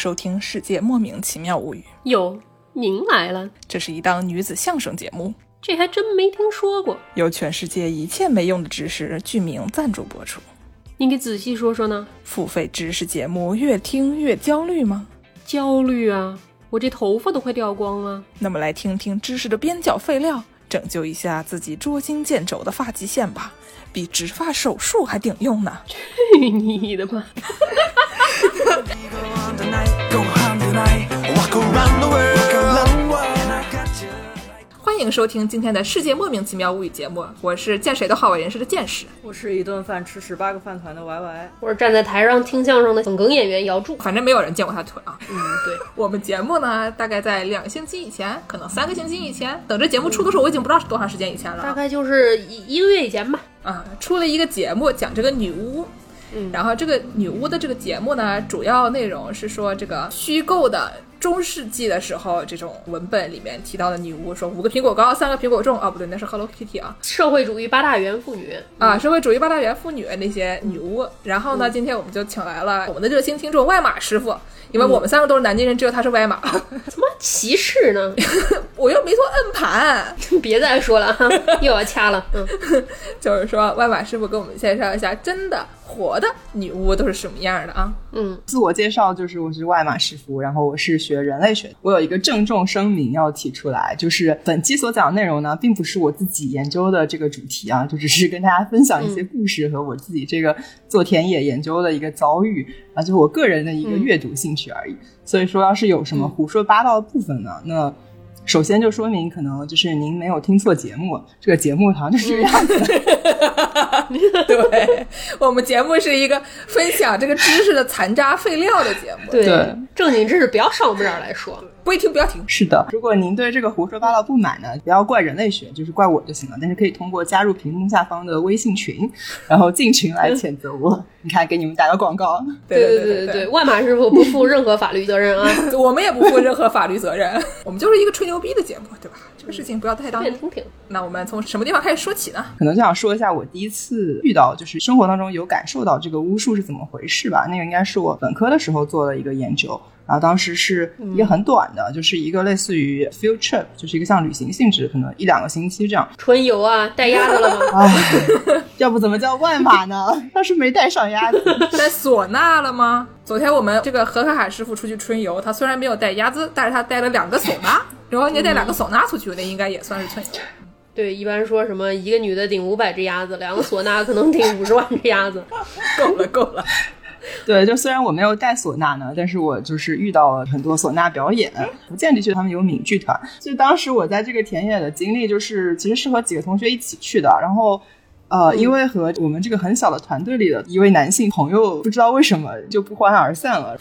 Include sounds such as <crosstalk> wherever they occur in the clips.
收听《世界莫名其妙物语》。哟，您来了，这是一档女子相声节目，这还真没听说过。由全世界一切没用的知识剧名赞助播出。您给仔细说说呢？付费知识节目越听越焦虑吗？焦虑啊，我这头发都快掉光了。那么来听听知识的边角废料，拯救一下自己捉襟见肘的发际线吧，比植发手术还顶用呢！<laughs> 去你的吧！<laughs> 欢迎收听今天的世界莫名其妙物语节目，我是见谁都好为人师的见识。我是一顿饭吃十八个饭团的 Y Y，我是站在台上听相声的梗梗演员姚柱。反正没有人见过他腿啊。嗯，对，<laughs> 我们节目呢，大概在两个星期以前，可能三个星期以前，等这节目出的时候，我已经不知道是多长时间以前了啊。大概就是一一个月以前吧。啊，出了一个节目讲这个女巫，嗯。然后这个女巫的这个节目呢，主要内容是说这个虚构的中世纪的时候这种文本里面提到的女巫，说五个苹果高，三个苹果重，啊不对，那是 Hello Kitty 啊。社会主义八大元妇女，啊，社会主义八大元妇女那些女巫。然后呢，今天我们就请来了我们的热心听众外马师傅，因为我们三个都是南京人，只有他是外马，怎么歧视呢？<laughs> 我又没做摁盘，<laughs> 别再说了哈，又要掐了。嗯，<laughs> 就是说外马师傅给我们介绍一下真的活的女巫都是什么样的啊？嗯，自我介绍就是我是外马师傅，然后我是学人类学的。我有一个郑重声明要提出来，就是本期所讲的内容呢，并不是我自己研究的这个主题啊，<laughs> 就只是跟大家分享一些故事和我自己这个做田野研究的一个遭遇啊，就是我个人的一个阅读兴趣而已。所以说，要是有什么胡说八道的部分呢，那。首先就说明可能就是您没有听错节目，这个节目好像就是这个样子。对我们节目是一个分享这个知识的残渣废料的节目，对，对正经知识不要上我们这儿来说。不会听不要听。是的，如果您对这个胡说八道不满呢，不要怪人类学，就是怪我就行了。但是可以通过加入屏幕下方的微信群，然后进群来谴责我。你看，给你们打个广告。对对对对对，万马师傅不负任何法律责任啊，我们也不负任何法律责任，我们就是一个吹牛逼的节目，对吧？这个事情不要太当真。听听。那我们从什么地方开始说起呢？可能就想说一下我第一次遇到，就是生活当中有感受到这个巫术是怎么回事吧。那个应该是我本科的时候做的一个研究，然后当时是一个很短的，就是一个类似于 field trip，就是一个像旅行性质，可能一两个星期这样。春游啊，带鸭子了吗？唉，<laughs> 要不怎么叫万马呢？<laughs> 当时没带上鸭子。带唢呐了吗？昨天我们这个何可海师傅出去春游，他虽然没有带鸭子，但是他带了两个唢呐。<laughs> 然后你带两个唢呐出去，那应该也算是春游。对，一般说什么一个女的顶五百只鸭子，两个唢呐可能顶五十万只鸭子。够了，够了。<laughs> 对，就虽然我没有带唢呐呢，但是我就是遇到了很多唢呐表演。福建地区他们有闽剧团，就当时我在这个田野的经历，就是其实是和几个同学一起去的，然后。呃，因为和我们这个很小的团队里的一位男性朋友，不知道为什么就不欢而散了，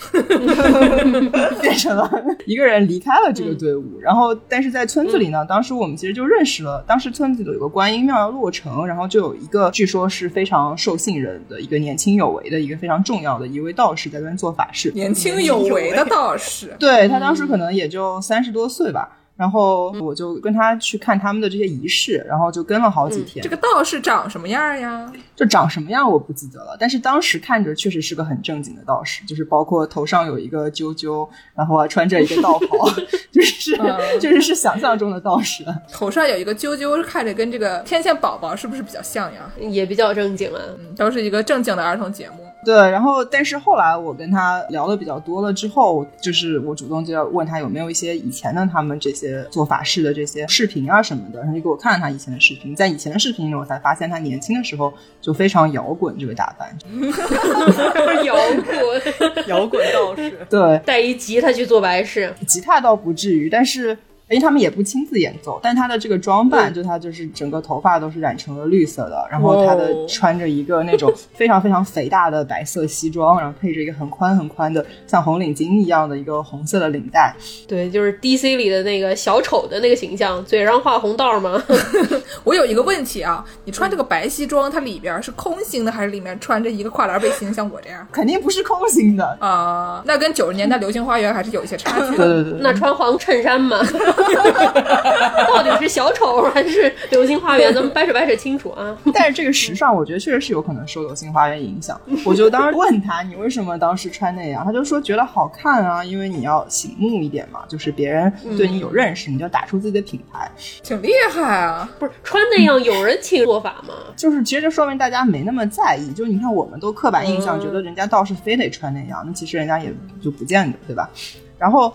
<laughs> 变成了一个人离开了这个队伍。然后，但是在村子里呢，当时我们其实就认识了，当时村子里有个观音庙要落成，然后就有一个据说是非常受信任的一个年轻有为的一个非常重要的一位道士在那边做法事，年轻有为的道士，<laughs> 对他当时可能也就三十多岁吧。然后我就跟他去看他们的这些仪式，然后就跟了好几天。这个道士长什么样呀？就长什么样我不记得了，但是当时看着确实是个很正经的道士，就是包括头上有一个揪揪，然后还穿着一个道袍，<laughs> 就是嗯 <laughs> 就是是想象中的道士。头上有一个揪揪，看着跟这个天线宝宝是不是比较像呀？也比较正经啊。嗯，都是一个正经的儿童节目。对，然后但是后来我跟他聊的比较多了之后，就是我主动就要问他有没有一些以前的他们这些做法事的这些视频啊什么的，然后就给我看了他以前的视频，在以前的视频里我才发现他年轻的时候就非常摇滚这个打扮，<laughs> 摇滚，<laughs> 摇滚道士，对，带一吉他去做白事，吉他倒不至于，但是。因为他们也不亲自演奏，但他的这个装扮，就他就是整个头发都是染成了绿色的，然后他的穿着一个那种 <laughs> 非常非常肥大的白色西装，然后配着一个很宽很宽的像红领巾一样的一个红色的领带。对，就是 DC 里的那个小丑的那个形象，嘴上画红道吗？<laughs> 我有一个问题啊，你穿这个白西装，它里边是空心的，还是里面穿着一个跨栏背心，像我这样？肯定不是空心的啊、那跟九十年代流星花园还是有一些差距的。对对对，那穿黄衬衫吗？<laughs> <laughs> 到底是小丑还是流星花园？咱们掰扯掰扯清楚啊！<laughs> 但是这个时尚，我觉得确实是有可能受流星花园影响。我就当时问他，你为什么当时穿那样？他就说觉得好看啊，因为你要醒目一点嘛，就是别人对你有认识，你就打出自己的品牌。挺厉害啊！不是穿那样有人请做法吗？<laughs> 就是其实就说明大家没那么在意。就是你看，我们都刻板印象觉得人家倒是非得穿那样，那其实人家也就不见得，对吧？然后，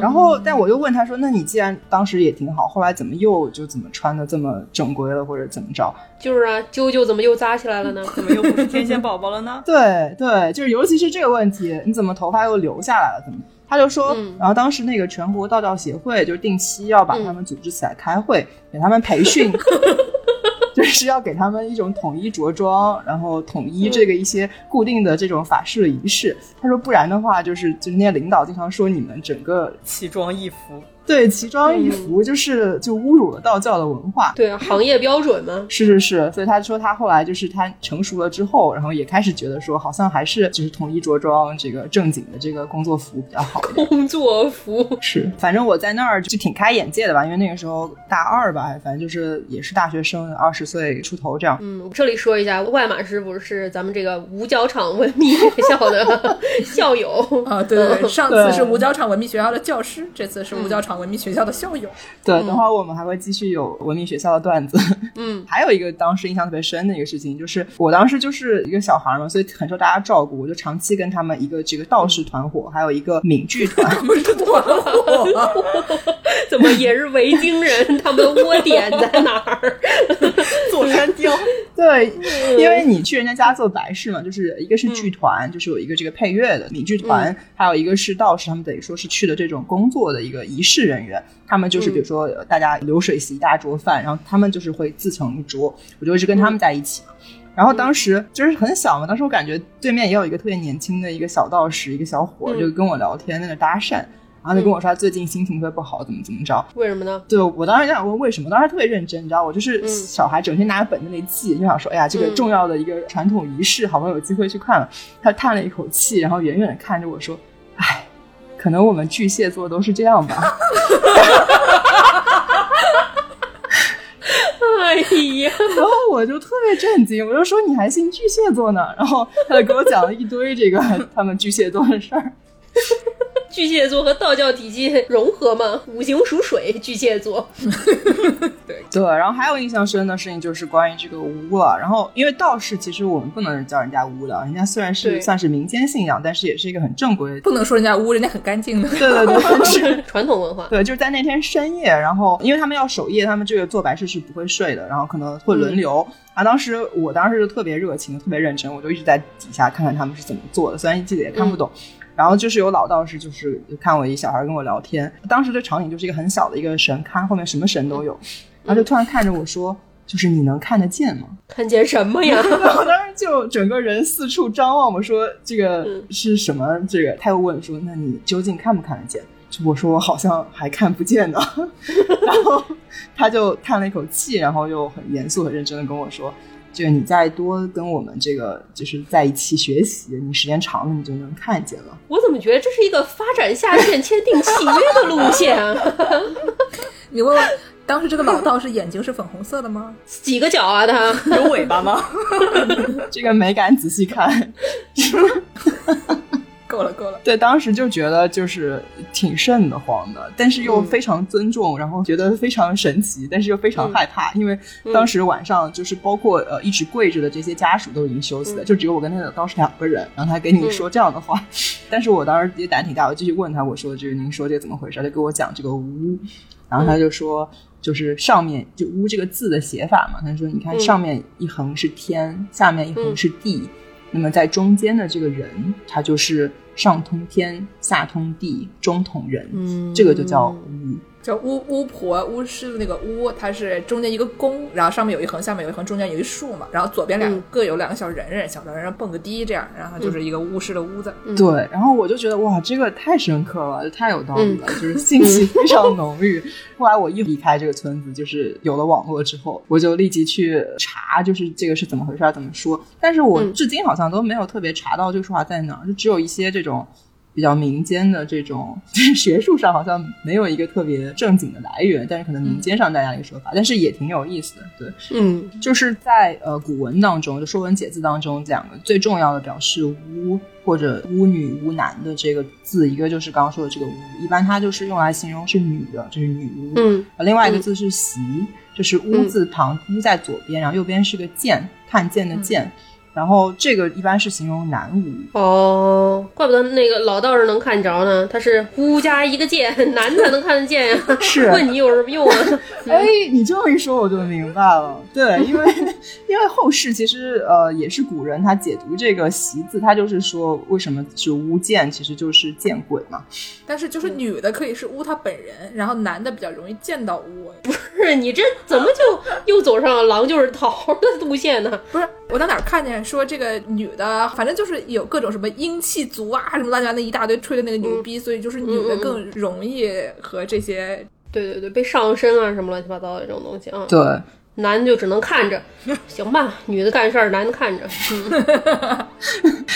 然后，但我又问他说：“那你既然当时也挺好，后来怎么又就怎么穿的这么正规了，或者怎么着？”就是啊，啾啾怎么又扎起来了呢？怎么又不是天线宝宝了呢？<laughs> 对对，就是尤其是这个问题，你怎么头发又留下来了？怎么？他就说，然后当时那个全国道教协会就定期要把他们组织起来开会，给他们培训。<laughs> 就是要给他们一种统一着装，然后统一这个一些固定的这种法式的仪式。他说，不然的话，就是就是那些领导经常说你们整个奇装异服。对，奇装异服就是就侮辱了道教的文化。对啊，行业标准嘛。是是是，所以他说他后来就是他成熟了之后，然后也开始觉得说，好像还是就是统一着装这个正经的这个工作服比较好。工作服 <laughs> 是，反正我在那儿就挺开眼界的吧，因为那个时候大二吧，反正就是也是大学生，二十岁出头这样。嗯，这里说一下，外马师傅是咱们这个五角场文秘学校的 <laughs> 校友啊。对对对，<laughs> 上次是五角场文秘学校的教师，这次是五角场。文明学校的校友，对，等会儿我们还会继续有文明学校的段子。嗯，<laughs> 还有一个当时印象特别深的一个事情，就是我当时就是一个小孩嘛，所以很受大家照顾，我就长期跟他们一个这个道士团伙，还有一个闽剧团，不是团伙，<laughs> 怎么也是维京人？他们的窝点在哪儿？<laughs> 座山雕。对，因为你去人家家做白事嘛，就是一个是剧团，就是有一个这个配乐的闽剧团，还有一个是道士，他们等于说是去的这种工作的一个仪式人员，他们就是比如说大家流水席一大桌饭，然后他们就是会自成一桌，我就一直跟他们在一起。然后当时就是很小嘛，当时我感觉对面也有一个特别年轻的一个小道士，一个小伙就跟我聊天，在那搭讪。然后就跟我说他最近心情特别不好，怎么怎么着？为什么呢？对我当时想问为什么，当时特别认真，你知道，我就是小孩，整天拿着本子那记，就想说，哎呀，这个重要的一个传统仪式，好不容易有机会去看了。他叹了一口气，然后远远的看着我说：“哎，可能我们巨蟹座都是这样吧。”哎呀，然后我就特别震惊，我就说：“你还信巨蟹座呢？”然后他就给我讲了一堆这个他们巨蟹座的事儿。巨蟹座和道教体系融合吗？五行属水，巨蟹座。对 <laughs> 对，然后还有印象深的事情就是关于这个巫了。然后因为道士其实我们不能叫人家巫的，人家虽然是算是民间信仰，但是也是一个很正规。不能说人家巫，人家很干净的。对 <laughs> 对对，是 <laughs> 传统文化。对，就是在那天深夜，然后因为他们要守夜，他们这个做白事是不会睡的，然后可能会轮流。啊，当时我当时就特别热情，特别认真，我就一直在底下看看他们是怎么做的，虽然记得也看不懂。然后就是有老道士，就是看我一小孩跟我聊天。当时这场景就是一个很小的一个神龛，后面什么神都有。然后就突然看着我说：“就是你能看得见吗？看见什么呀？”我 <laughs> <laughs> 当时就整个人四处张望。我说：“这个是什么？”这个他又问说：“那你究竟看不看得见？”就我说：“我好像还看不见呢。” <laughs> 然后他就叹了一口气，然后又很严肃、很认真的跟我说。这个你再多跟我们这个就是在一起学习，你时间长了你就能看见了。我怎么觉得这是一个发展下线签订契约的路线啊？<laughs> 你问问，当时这个老道士眼睛是粉红色的吗？几个角啊？他有尾巴吗？<laughs> 这个没敢仔细看。<laughs> <laughs> 够了，够了。对，当时就觉得就是挺瘆得慌的，但是又非常尊重，然后觉得非常神奇，但是又非常害怕，因为当时晚上就是包括呃一直跪着的这些家属都已经休息了，就只有我跟那个道士两个人，然后他跟你说这样的话，<laughs> 但是我当时也胆挺大，我继续问他，我说就是您说这个怎么回事？他给我讲这个巫，然后他就说就是上面就巫这个字的写法嘛，他说你看上面一横是天，下面一横是地。那么在中间的这个人，他就是上通天，下通地，中通人，嗯，这个就叫巫。叫巫巫婆巫师的那个巫，它是中间一个弓，然后上面有一横，下面有一横，中间有一竖嘛，然后左边两各有两个小人人，小人人蹦个迪这样，然后就是一个巫师的巫字。对，然后我就觉得哇，这个太深刻了，太有道理了，就是信息非常浓郁。后来我一离开这个村子，就是有了网络之后，我就立即去查，就是这个是怎么回事，怎么说。但是我至今好像都没有特别查到这个说法在哪儿，就只有一些这种。比较民间的这种，就 <laughs> 是学术上好像没有一个特别正经的来源，但是可能民间上大家一个说法，但是也挺有意思的。对，嗯就是在呃古文当中，就《说文解字》当中，讲的最重要的表示巫或者巫女、巫男的这个字，一个就是刚刚说的这个巫，一般它就是用来形容是女的，就是女巫。嗯呃另外一个字是习，就是巫字旁，巫在左边，然后右边是个见，看见的见。然后这个一般是形容男巫，哦，怪不得那个老道士能看着呢，他是巫加一个见，<laughs> 男的才能看得见呀。是问你有什么用啊？<laughs> 哎，你这么一说我就明白了。对，因为因为后世其实呃也是古人他解读这个“习”字，他就是说为什么是巫见，其实就是见鬼嘛。但是就是女的可以是巫她本人，然后男的比较容易见到巫。不是你这怎么就又走上了狼就是桃的路线呢？<laughs> 不是我在哪儿看见说这个女的，反正就是有各种什么阴气足啊，什么乱七八糟那一大堆吹的那个牛逼，所以就是女的更容易和这些对对对，被上身啊什么乱七八糟的这种东西啊。对，男的就只能看着，<laughs> 行吧？女的干事儿，男的看着。<laughs>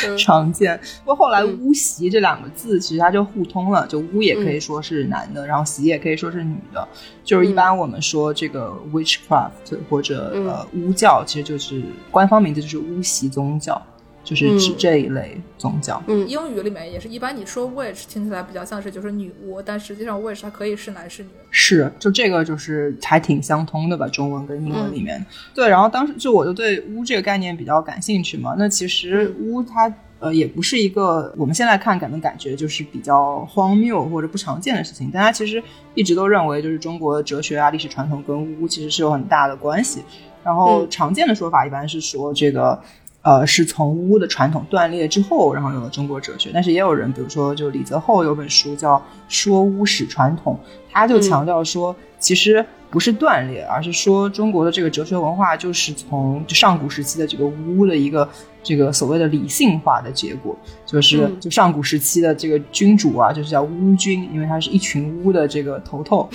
<laughs> 常见。不过后来“巫习”这两个字其实它就互通了，就巫也可以说是男的，然后习也可以说是女的。就是一般我们说这个 witchcraft 或者、呃巫教，其实就是官方名字就是巫习宗教，就是指这一类宗教。嗯英语里面也是一般你说 witch 听起来比较像是就是女巫，但实际上 witch 它可以是男是女。是，就这个就是还挺相通的吧，中文跟英文里面。对，然后当时就我就对巫这个概念比较感兴趣嘛。那其实巫它呃也不是一个我们现在看可能感觉就是比较荒谬或者不常见的事情，但它其实一直都认为就是中国哲学啊历史传统跟巫其实是有很大的关系。然后嗯常见的说法一般是说这个。呃，是从巫的传统断裂之后，然后有了中国哲学。但是也有人，比如说，就李泽厚有本书叫《说巫史传统》，他就强调说，其实不是断裂，而是说中国的这个哲学文化就是从就上古时期的这个巫的一个这个所谓的理性化的结果，就是嗯就上古时期的这个君主啊，就是叫巫君，因为他是一群巫的这个头头。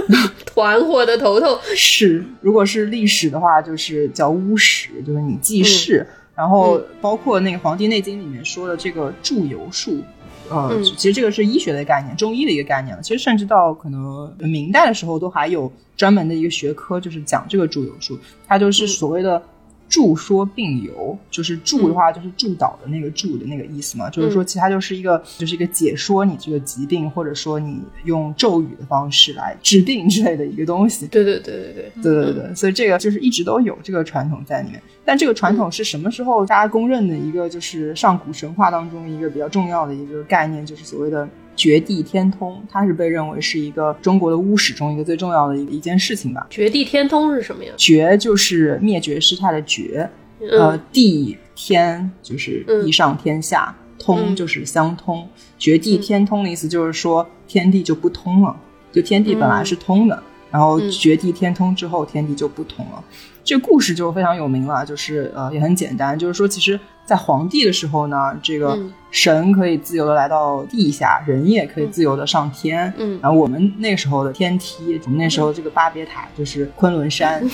<laughs> 团伙的头头，是，如果是历史的话，就是叫巫史，就是你记事。然后包括那个《黄帝内经》里面说的这个祝由术，呃，嗯其实这个是医学的概念，中医的一个概念了。其实甚至到可能明代的时候，都还有专门的一个学科，就是讲这个祝由术，它就是所谓的。注说病由，就是注的话就是注导的那个注的那个意思嘛，就是说其实它就是一个就是一个解说你这个疾病，或者说你用咒语的方式来治病之类的一个东西。对对对对对，对对对，所以这个就是一直都有这个传统在里面。但这个传统是什么时候大家公认的一个，就是上古神话当中一个比较重要的一个概念，就是所谓的绝地天通，它是被认为是一个中国的巫史中一个最重要的一一件事情吧。绝地天通是什么呀？绝就是灭绝师太的绝，呃，地天就是地上天下，通就是相通。绝地天通的意思就是说天地就不通了，就天地本来是通的，然后绝地天通之后，天地就不通了。这个故事就非常有名了，就是呃也很简单，就是说其实，在皇帝的时候呢，这个嗯神可以自由的来到地下，人也可以自由的上天。嗯然后我们那时候的天梯，我们那时候这个巴别塔就是昆仑山，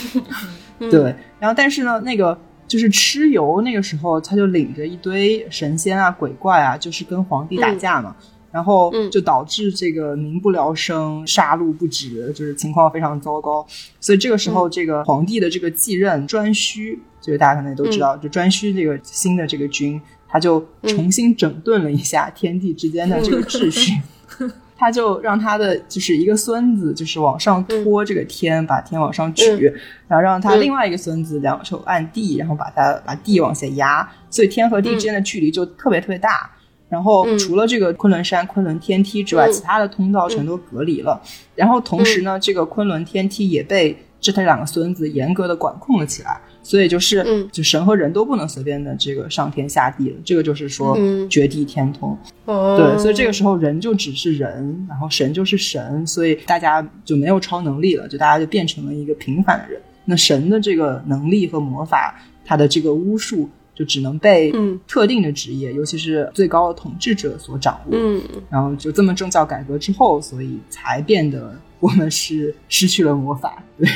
对。然后但是呢，那个就是蚩尤那个时候他就领着一堆神仙啊、鬼怪啊，就是跟皇帝打架嘛。然后嗯。就导致这个民不聊生，杀戮不止，就是情况非常糟糕。所以这个时候，这个皇帝的这个继任颛顼，就是大家可能也都知道，就颛顼这个新的这个君，他就重新整顿了一下天地之间的这个秩序。<laughs> <laughs> 他就让他的就是一个孙子，就是往上托这个天，把天往上举，然后让他另外一个孙子两手按地，然后把他把地往下压，所以天和地之间的距离就特别特别大。然后除了这个昆仑山、昆仑天梯之外，其他的通道全都隔离了。然后同时呢，这个昆仑天梯也被这他两个孙子严格的管控了起来。所以就是，嗯就神和人都不能随便的这个上天下地了。这个就是说嗯绝地天通。哦，对，所以这个时候人就只是人，然后神就是神，所以大家就没有超能力了，就大家就变成了一个平凡的人。那神的这个能力和魔法，他的这个巫术就只能被嗯特定的职业，尤其是最高的统治者所掌握。嗯然后就这么政教改革之后，所以才变得我们是失去了魔法。对，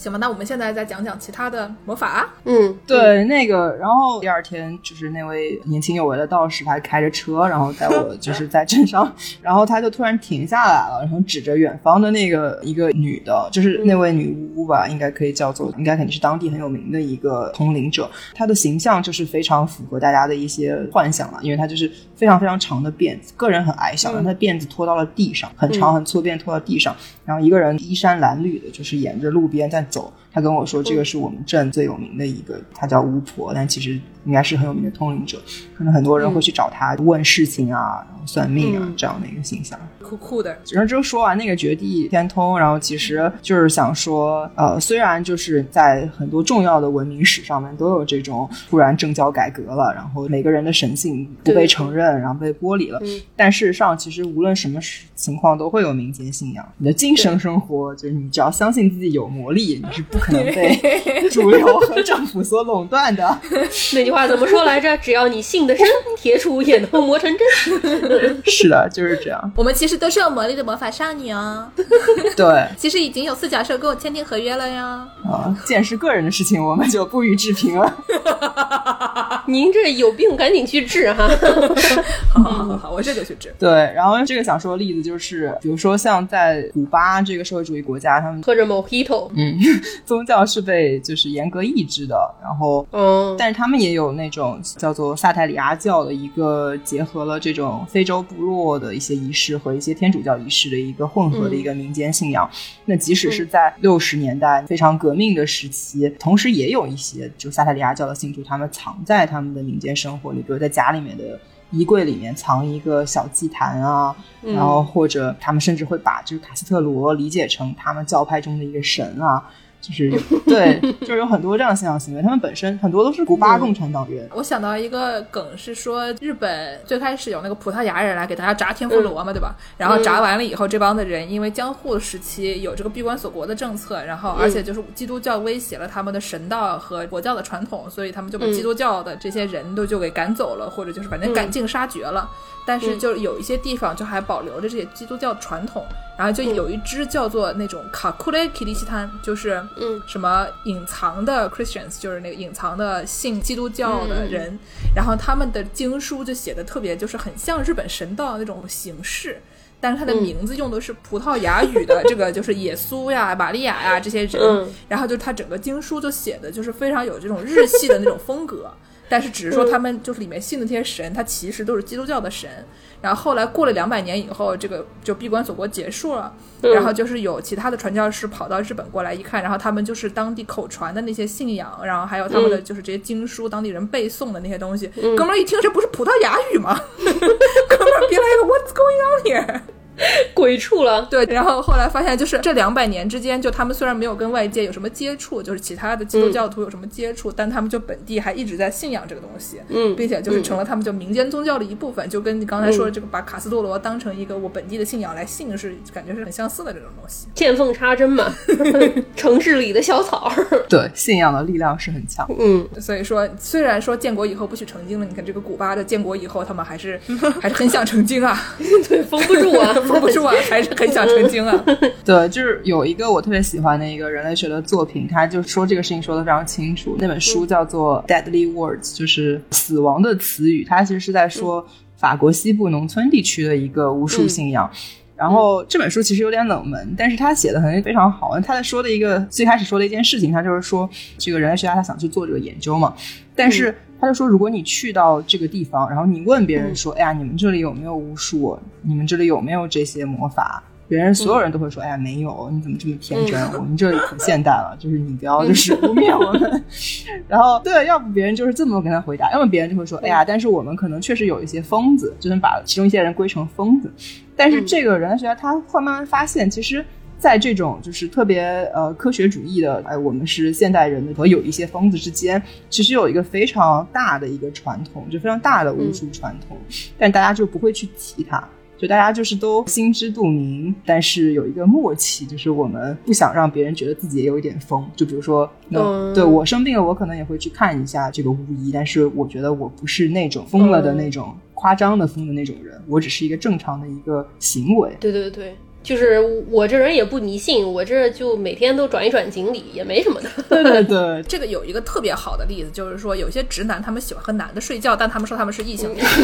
行吧，那我们现在再讲讲其他的魔法。嗯，对，那个，然后第二天就是那位年轻有为的道士，他开着车，然后带我就 <laughs> 是在镇上，然后他就突然停下来了，然后指着远方的那个一个女的，就是那位女巫吧，应该可以叫做，应该肯定是当地很有名的一个通灵者，她的形象就是非常符合大家的一些幻想了，因为她就是非常非常长的辫子，个人很矮小，但她辫子拖到了地上，很长很粗辫拖到地上，然后一个人衣衫褴褛的，就是沿着路边在走。他跟我说，这个是我们镇最有名的一个，他叫巫婆，但其实应该是很有名的通灵者，可能很多人会去找他问事情啊，然后算命啊这样的一个形象。酷酷的，然后之后说完那个绝地天通，然后其实就是想说，呃，虽然就是在很多重要的文明史上面都有这种突然政教改革了，然后每个人的神性不被承认，然后被剥离了，但事实上其实无论什么情况都会有民间信仰。你的精神生活就是你只要相信自己有魔力，你是不可能被 <laughs> 主流和政府所垄断的。<laughs> 那句话怎么说来着？只要你信得深，铁杵也能磨成针。<laughs> 是的，就是这样。我们其实都是有魔力的魔法少女哦。对，其实已经有四角兽跟我签订合约了呀。啊，既然是个人的事情，我们就不予置评了。您这有病，赶紧去治哈！好好我这就去治。对，然后这个想说的例子就是，比如说像在古巴这个社会主义国家，他们喝着 Mojito，嗯，<laughs> 宗教是被就是严格抑制的，然后。嗯，但是他们也有那种叫做萨泰里阿教的一个结合了这种非洲部落的一些仪式和一些天主教仪式的一个混合的一个民间信仰。那即使是在六十年代非常革命的时期，同时也有一些就萨泰里阿教的信徒，他们藏在他们的民间生活里，比如在家里面的衣柜里面藏一个小祭坛啊，嗯然后或者他们甚至会把这个卡斯特罗理解成他们教派中的一个神啊。就是 <laughs> 对，<laughs> 就是有很多这样的信仰行为，他们本身很多都是古巴共产党员。我想到一个梗是说，日本最开始有那个葡萄牙人来给大家炸天妇罗嘛，对吧？然后炸完了以后，这帮的人因为江户时期有这个闭关锁国的政策，然后而且就是基督教威胁了他们的神道和佛教的传统，所以他们就把基督教的这些人都就给赶走了，或者就是反正赶尽杀绝了。但是就有一些地方就还保留着这些基督教传统，然后就有一支叫做那种卡库雷基利西滩，就是嗯什么隐藏的 Christians，就是那个隐藏的信基督教的人，然后他们的经书就写的特别就是很像日本神道那种形式。但是他的名字用的是葡萄牙语的，这个就是耶稣呀、玛利亚呀这些人，嗯然后就他整个经书就写的就是非常有这种日系的那种风格，但是只是说他们就是里面信的这些神，他其实都是基督教的神。然后后来过了两百年以后，这个就闭关锁国结束了，嗯然后就是有其他的传教士跑到日本过来一看，然后他们就是当地口传的那些信仰，然后还有他们的就是这些经书，当地人背诵的那些东西。哥们儿一听这不是葡萄牙语吗？<laughs> 哥们儿别来个 What's going on here？<laughs> 鬼畜了。对，然后后来发现，就是这两百年之间，就他们虽然没有跟外界有什么接触，就是其他的基督教徒有什么接触，但他们就本地还一直在信仰这个东西，嗯并且就是成了他们就民间宗教的一部分，就跟你刚才说的这个把卡斯多罗当成一个我本地的信仰来信，是感觉是很相似的这种东西。见缝插针嘛，<laughs> 城市里的小草。对，信仰的力量是很强。嗯，所以说，虽然说建国以后不许成精了，你看这个古巴的建国以后，他们还是还是很想成精啊，<laughs> 对，封不住啊，封 <laughs> 不是我，还是很想成精啊。<laughs> 对，就是有一个我特别喜欢的一个人类学的作品，他就说这个事情说的非常清楚。那本书叫做《Deadly Words》，就是死亡的词语。它其实是在说法国西部农村地区的一个巫术信仰。然后这本书其实有点冷门，但是他写的很非常好。他在说的一个最开始说的一件事情，他就是说这个人类学家他想去做这个研究嘛，但是他就说，如果你去到这个地方，然后你问别人说，哎呀，你们这里有没有巫术？你们这里有没有这些魔法？别人所有人都会说：“哎呀，没有，你怎么这么天真？我们这里可现代了，就是你不要就是污蔑我们。<laughs> ”然后对，要不别人就是这么跟他回答，要么别人就会说：“哎呀，但是我们可能确实有一些疯子，就能把其中一些人归成疯子。”但是这个人类学家他会慢慢发现，其实。在这种就是特别呃科学主义的，哎，我们是现代人的和有一些疯子之间，其实有一个非常大的一个传统，就非常大的巫术传统，但大家就不会去提它。就大家就是都心知肚明，但是有一个默契，就是我们不想让别人觉得自己也有一点疯。就比如说，那、嗯对我生病了，我可能也会去看一下这个巫医，但是我觉得我不是那种疯了的那种、夸张的疯的那种人，我只是一个正常的一个行为。对对对，就是我这人也不迷信，我这就每天都转一转锦鲤，也没什么的。对 <laughs> 对对，<laughs> 这个有一个特别好的例子，就是说有些直男他们喜欢和男的睡觉，但他们说他们是异性恋。<laughs>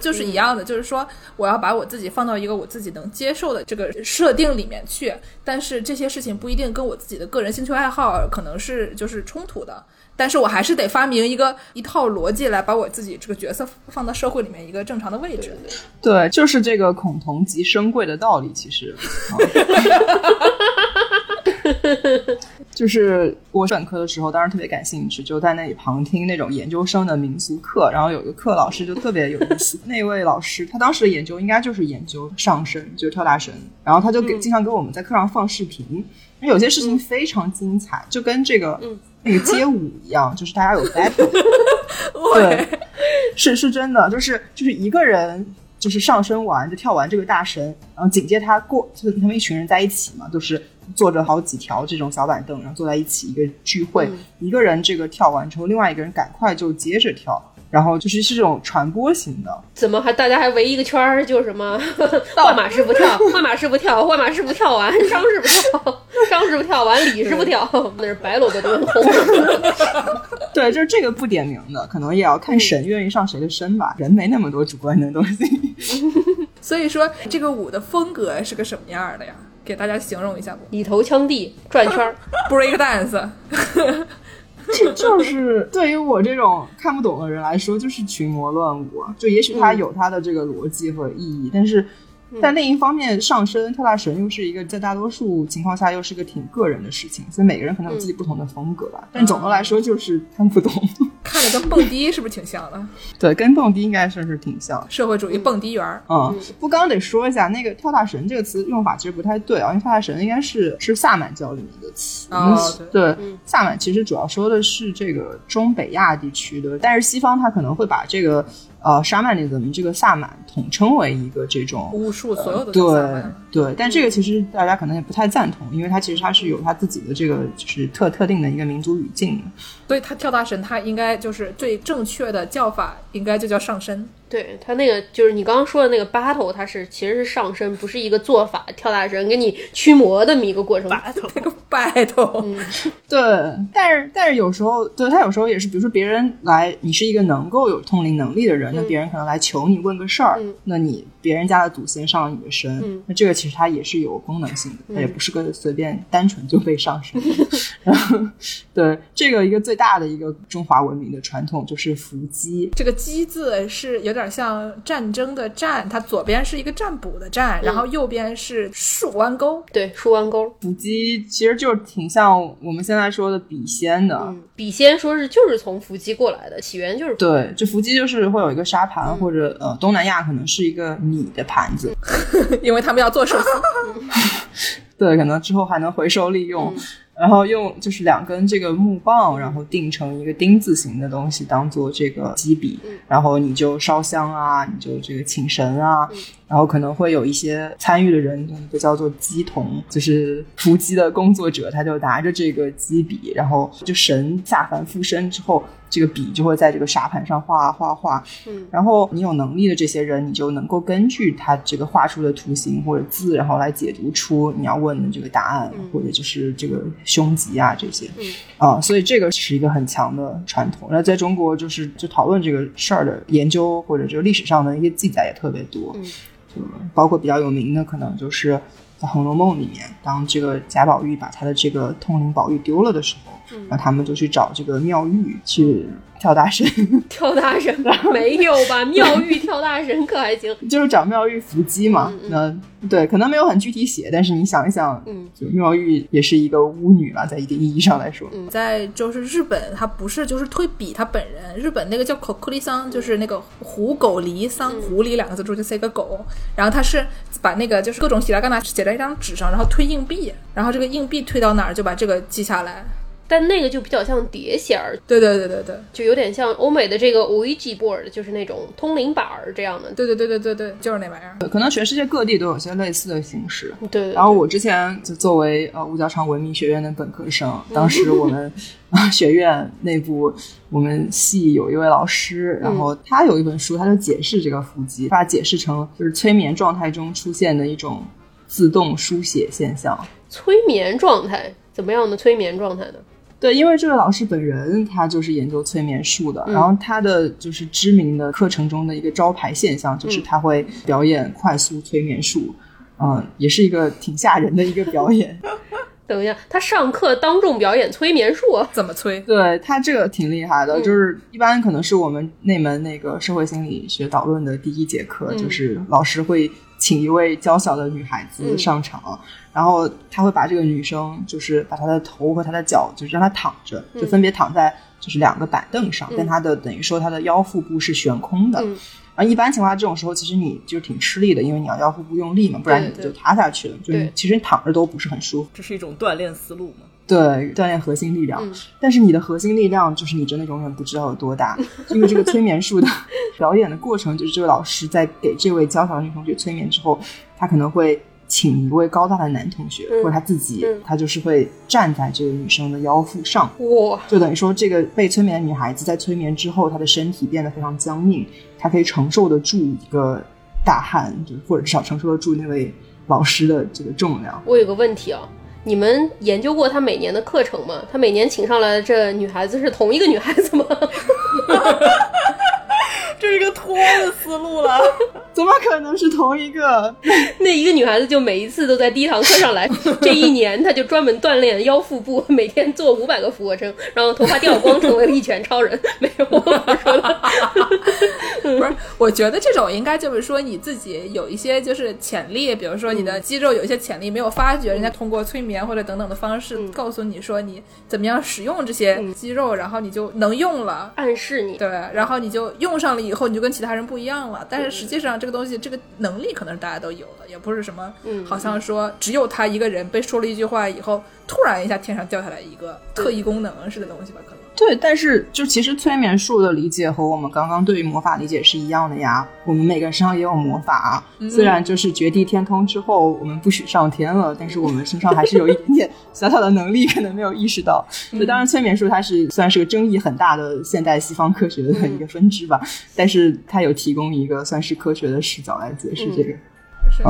就是一样的，就是说我要把我自己放到一个我自己能接受的这个设定里面去，但是这些事情不一定跟我自己的个人兴趣爱好可能是就是冲突的，但是我还是得发明一个一套逻辑来把我自己这个角色放到社会里面一个正常的位置。对，就是这个恐同即生贵的道理，其实。<laughs> 就是我本科的时候，当时特别感兴趣，就在那里旁听那种研究生的民俗课。然后有一个课老师就特别有意思，那位老师他当时的研究应该就是研究上身，就是跳大神。然后他就给经常给我们在课上放视频，有些事情非常精彩，就跟这个那个街舞一样，就是大家有 battle。<laughs> 对，是是真的，就是就是一个人。就是上身完就跳完这个大神，然后紧接他过，就是他们一群人在一起嘛，就是坐着好几条这种小板凳，然后坐在一起一个聚会。一个人这个跳完之后，另外一个人赶快就接着跳，然后就是是这种传播型的。怎么还大家还围一个圈儿？就什么换马师傅跳，换马师傅跳，换马师傅跳完，张师傅跳，张师傅跳完，李师傅跳，那是白萝卜炖红。<laughs> 对，就是这个不点名的，可能也要看神愿意上谁的身吧。人没那么多主观的东西。<laughs> 所以说，这个舞的风格是个什么样的呀？给大家形容一下不？以头枪地转圈儿，<laughs> break dance。就就是对于我这种看不懂的人来说，就是群魔乱舞。就也许它有它的这个逻辑和意义，但是。在另一方面，上升跳大神又是一个在大多数情况下又是个挺个人的事情，所以每个人可能有自己不同的风格吧。但总的来说，就是看不懂。看着跟蹦迪是不是挺像的？<laughs> 对，跟蹦迪应该算是挺像。社会主义蹦迪园儿。嗯，不，刚刚得说一下，那个跳大神这个词用法其实不太对啊，因为跳大神应该是是萨满教里面的词。哦，对，萨满其实主要说的是这个中北亚地区的，但是西方他可能会把这个。呃，沙曼尼们这个萨满统称为一个这种巫术，所有的对对，但这个其实大家可能也不太赞同，因为它其实它是有它自己的这个就是特特定的一个民族语境的。所以它跳大神，它应该就是最正确的叫法，应该就叫上身。对他那个就是你刚刚说的那个 battle，它是其实是上身，不是一个做法。跳大神给你驱魔的这么一个过程。battle，那个 battle，<laughs> 对。但是但是有时候，对他有时候也是，比如说别人来，你是一个能够有通灵能力的人，那别人可能来求你问个事儿，那你别人家的祖先上了你的身，那这个其实它也是有功能性的，它也不是个随便单纯就被上身。<laughs> <laughs> 然后，对这个一个最大的一个中华文明的传统就是伏击。这个击字是有点像战争的战，它左边是一个占卜的占，然后右边是竖弯钩。对，竖弯钩。伏击其实就是挺像我们现在说的笔仙的。笔仙说是就是从伏击过来的，起源就是对，就伏击就是会有一个沙盘，或者呃东南亚可能是一个米的盘子，<laughs> 因为他们要做寿司。<laughs> 对，可能之后还能回收利用。然后用就是两根这个木棒，然后定成一个丁字形的东西，当做这个基笔，然后你就烧香啊，你就这个请神啊。然后可能会有一些参与的人，就叫做鸡童，就是伏击的工作者，他就拿着这个鸡笔，然后就神下凡附身之后，这个笔就会在这个沙盘上画画画。嗯，然后你有能力的这些人，你就能够根据他这个画出的图形或者字，然后来解读出你要问的这个答案，或者就是这个凶吉啊这些。嗯，啊，所以这个是一个很强的传统。那在中国，就是就讨论这个事儿的研究或者这个历史上的一些记载也特别多。嗯。包括比较有名的，可能就是在《红楼梦》里面，当这个贾宝玉把他的这个通灵宝玉丢了的时候，那他们就去找这个妙玉去。跳大神，<laughs> 跳大神没有吧？妙玉跳大神可还行？<laughs> 就是找妙玉伏击嘛。那对，可能没有很具体写，但是你想一想，嗯，就妙玉也是一个巫女了，在一定意义上来说。在就是日本，它不是就是推比他本人。日本那个叫口库里桑，就是那个狐狗离桑，狐狸两个字中间塞个狗，然后他是把那个就是各种希拉干纳写在一张纸上，然后推硬币，然后这个硬币推到哪儿就把这个记下来。但那个就比较像碟仙儿，对对对对对，就有点像欧美的这个 Ouija board，就是那种通灵板儿这样的。对对对对对对，就是那玩意儿。可能全世界各地都有些类似的形式。对。然后我之前就作为呃五角场文明学院的本科生，当时我们啊学院内部我们系有一位老师，然后他有一本书，他就解释这个伏击，把它解释成就是催眠状态中出现的一种。自动书写现象。催眠状态怎么样的催眠状态呢？对，因为这位老师本人他就是研究催眠术的，然后他的就是知名的课程中的一个招牌现象就是他会表演快速催眠术，嗯，也是一个挺吓人的一个表演。等一下，他上课当众表演催眠术，怎么催？对他这个挺厉害的，就是一般可能是我们那门那个社会心理学导论的第一节课，就是老师会请一位娇小的女孩子上场，然后他会把这个女生就是把她的头和她的脚就是让她躺着，就分别躺在就是两个板凳上，但她的等于说她的腰腹部是悬空的。然后，一般情况下这种时候其实你就挺吃力的，因为你要腰腹部用力嘛，不然你就塌下去了。就是其实你躺着都不是很舒服。这是一种锻炼思路嘛？对，锻炼核心力量。但是你的核心力量就是你真的永远不知道有多大，<laughs> 因为这个催眠术的 <laughs> 表演的过程，就是这位老师在给这位娇小的女同学催眠之后，他可能会请一位高大的男同学，或者他自己，他就是会站在这个女生的腰腹上。哇！就等于说，这个被催眠的女孩子在催眠之后，她的身体变得非常僵硬。她可以承受得住一个大汉，就或者至少承受得住那位老师的这个重量。我有个问题啊，你们研究过他每年的课程吗？他每年请上来的这女孩子是同一个女孩子吗？<laughs> 这是一个托的思路了，<laughs> 怎么可能是同一个？<laughs> 那一个女孩子就每一次都在第一堂课上来，<laughs> 这一年她就专门锻炼腰腹部，每天做五百个俯卧撑，然后头发掉光，成为了一拳超人。没有，我说的不是。我觉得这种应该就是说你自己有一些就是潜力，比如说你的肌肉有一些潜力没有发掘，人家通过催眠或者等等的方式告诉你说你怎么样使用这些肌肉，然后你就能用了，暗示你对，然后你就用上了以后，你就跟其他人不一样了。但是实际上这个东西这个能力可能是大家都有的，也不是什么，好像说只有他一个人被说了一句话以后，突然一下天上掉下来一个特异功能似的东西吧，可能。对，但是就其实催眠术的理解和我们刚刚对于魔法理解是一样的呀。我们每个人身上也有魔法，虽然就是绝地天通之后我们不许上天了，但是我们身上还是有一点点 <laughs> 小小的能力，可能没有意识到。就当然，催眠术它是虽然是个争议很大的现代西方科学的一个分支吧，但是它有提供一个算是科学的视角来解释这个。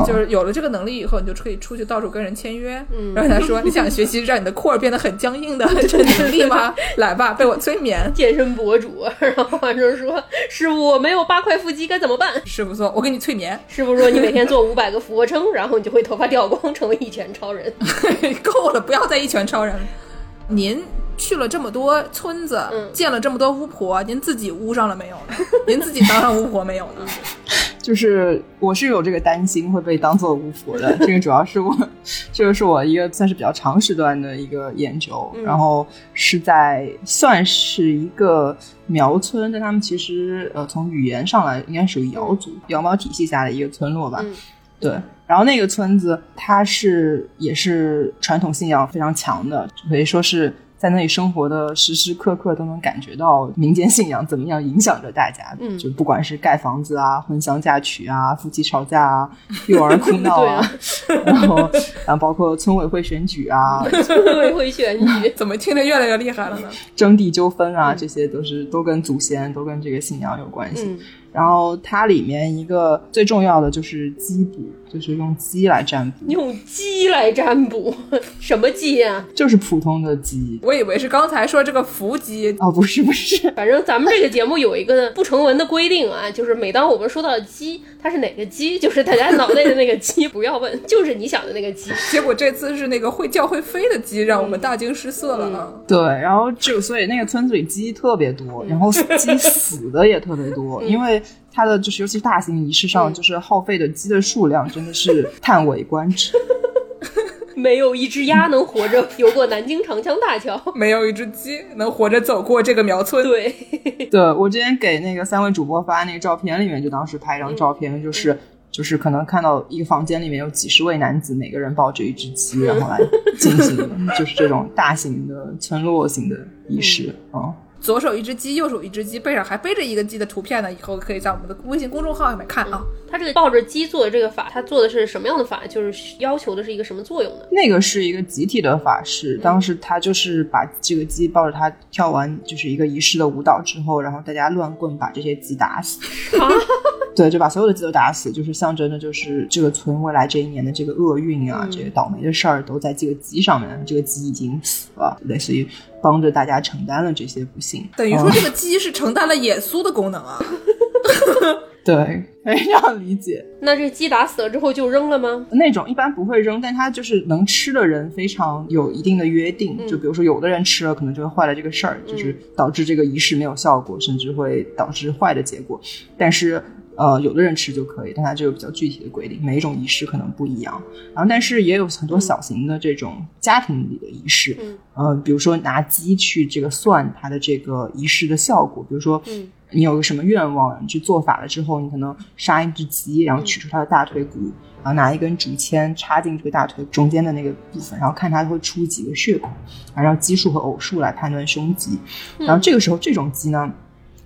就是有了这个能力以后，你就可以出去到处跟人签约，然后他说：“你想学习让你的廓变得很僵硬的这能力吗？<laughs> 来吧，被我催眠。”健身博主，然后完之说：“师傅，我没有八块腹肌该怎么办？”师傅说：“我给你催眠。”师傅说：“你每天做五百个俯卧撑，然后你就会头发掉光，成为一拳超人。<laughs> ”够了，不要再一拳超人了。您去了这么多村子，见了这么多巫婆，您自己巫上了没有呢？您自己当上巫婆没有呢？<laughs> 就是我是有这个担心会被当做巫婆的，<laughs> 这个主要是我，<laughs> 这个是我一个算是比较长时段的一个研究，然后是在算是一个苗村，但他们其实呃从语言上来应该属于瑶族瑶苗体系下的一个村落吧，对，然后那个村子它是也是传统信仰非常强的，可以说是。在那里生活的时时刻刻都能感觉到民间信仰怎么样影响着大家，嗯，就不管是盖房子啊、婚丧嫁娶啊、夫妻吵架啊、<laughs> 幼儿哭闹啊，<laughs> 然后然后包括村委会选举啊，<laughs> 村委会选举怎么听着越来越厉害了呢？征地纠纷啊，这些都是都跟祖先都跟这个信仰有关系。然后它里面一个最重要的就是鸡卜，就是用鸡来占卜。用鸡来占卜，<laughs> 什么鸡呀？就是普通的鸡。我以为是刚才说这个伏鸡哦，不是不是。反正咱们这个节目有一个不成文的规定啊，就是每当我们说到鸡，它是哪个鸡，就是大家脑袋的那个鸡，<laughs> 不要问，就是你想的那个鸡。结果这次是那个会叫会飞的鸡，让我们大惊失色了。对，然后就所以那个村子里鸡特别多，然后鸡死的也特别多，因为。它的就是，尤其是大型仪式上，就是耗费的鸡的数量真的是叹为观止。<laughs> 没有一只鸭能活着游过南京长江大桥，没有一只鸡能活着走过这个苗村。对，<laughs> 对我之前给那个三位主播发那个照片里面，就当时拍一张照片，就是就是可能看到一个房间里面有几十位男子，每个人抱着一只鸡，<laughs> 然后来进行就是这种大型的村落型的仪式啊。左手一只鸡，右手一只鸡，背上还背着一个鸡的图片呢。以后可以在我们的微信公众号上面看啊。他这个抱着鸡做的这个法，他做的是什么样的法？就是要求的是一个什么作用呢？那个是一个集体的法事，当时他就是把这个鸡抱着他跳完就是一个仪式的舞蹈之后，然后大家乱棍把这些鸡打死。<laughs> 对，就把所有的鸡都打死，就是象征着就是这个村未来这一年的这个厄运啊，这个倒霉的事儿都在这个鸡上面。这个鸡已经死了，类似于帮着大家承担了这些不幸。等于说这个鸡是承担了耶稣的功能啊。<laughs> 对，可以这样理解。那这鸡打死了之后就扔了吗？那种一般不会扔，但它就是能吃的人非常有一定的约定。就比如说，有的人吃了，可能就会坏了这个事儿，就是导致这个仪式没有效果，甚至会导致坏的结果。但是。呃，有的人吃就可以，但它就有比较具体的规定，每一种仪式可能不一样。然后，但是也有很多小型的这种家庭里的仪式，嗯，呃，比如说拿鸡去这个算它的这个仪式的效果，比如说，嗯，你有个什么愿望，你去做法了之后，你可能杀一只鸡，然后取出它的大腿骨，然后拿一根竹签插进这个大腿中间的那个部分，然后看它会出几个血孔，然后让奇数和偶数来判断凶吉。然后这个时候，这种鸡呢，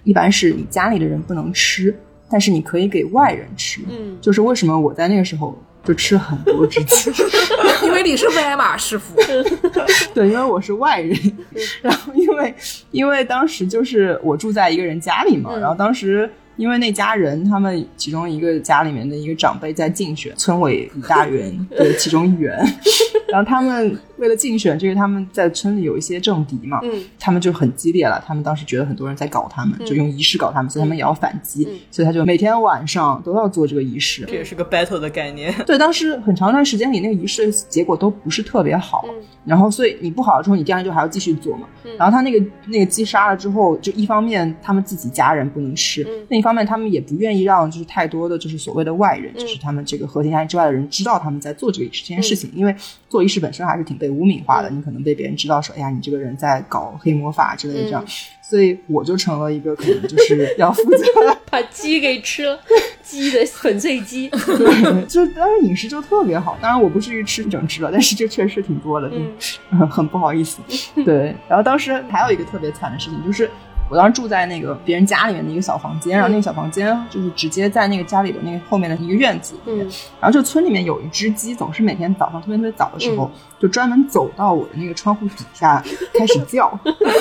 一般是你家里的人不能吃。但是你可以给外人吃，嗯，就是为什么我在那个时候就吃很多只鸡，<laughs> 因为你是威马师傅，<laughs> 对，因为我是外人，然后因为因为当时就是我住在一个人家里嘛，然后当时。因为那家人，他们其中一个家里面的一个长辈在竞选村委一大员的其中一员，然后他们为了竞选就是，他们在村里有一些政敌嘛，嗯，他们就很激烈了。他们当时觉得很多人在搞他们，就用仪式搞他们，所以他们也要反击，所以他就每天晚上都要做这个仪式。这也是个 battle 的概念。对，当时很长一段时间里，那个仪式结果都不是特别好，然后所以你不好了之后，你第二天就还要继续做嘛。然后他那个那个鸡杀了之后，就一方面他们自己家人不能吃，另一方。方面，他们也不愿意让就是太多的就是所谓的外人，就是他们这个核心家庭之外的人知道他们在做这个这件事情，因为做仪式本身还是挺被污名化的，你可能被别人知道说，哎呀，你这个人在搞黑魔法之类的这样，<laughs> 所以我就成了一个可能就是要负责 <laughs> 把鸡给吃了，鸡的粉碎鸡，<laughs> 对，就当然饮食就特别好，当然我不至于吃整只了，但是这确实挺多的，嗯，很不好意思，对，然后当时还有一个特别惨的事情就是。我当时住在那个别人家里面的一个小房间，然后那个小房间就是直接在那个家里的那个后面的一个院子里面。然后就村里面有一只鸡，总是每天早上特别特别早的时候，就专门走到我的那个窗户底下开始叫，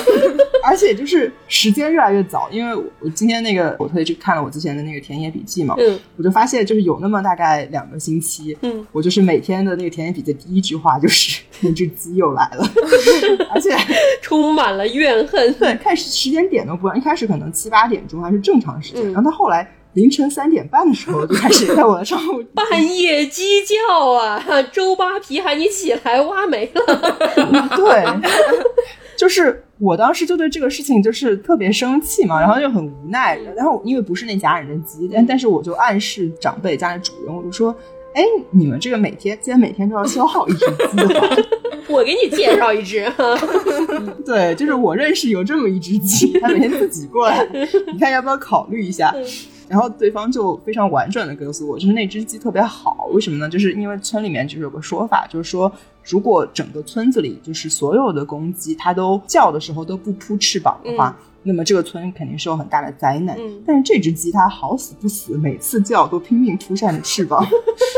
<laughs> 而且就是时间越来越早，因为我今天那个我特意去看了我之前的那个田野笔记嘛，我就发现就是有那么大概两个星期，我就是每天的那个田野笔记第一句话就是 <laughs> 那只鸡又来了，<laughs> 而且充满了怨恨。对，看时间点。点都不一样，一开始可能七八点钟还是正常时间，然后他后来凌晨三点半的时候就开始在我的窗户 <laughs> 半夜鸡叫啊！<laughs> 周扒皮喊你起来挖煤了，<laughs> 对，就是我当时就对这个事情就是特别生气嘛，然后就很无奈，然后因为不是那家人的鸡，但但是我就暗示长辈家里主人，我就说。哎，你们这个每天既然每天都要消耗一只鸡我给你介绍一只。对，就是我认识有这么一只鸡，它每天自己过来，你看要不要考虑一下？然后对方就非常婉转的告诉我，就是那只鸡特别好，为什么呢？就是因为村里面就是有个说法，就是说如果整个村子里就是所有的公鸡它都叫的时候都不扑翅膀的话。那么这个村肯定是有很大的灾难，但是这只鸡它好死不死，每次叫都拼命扑扇着翅膀，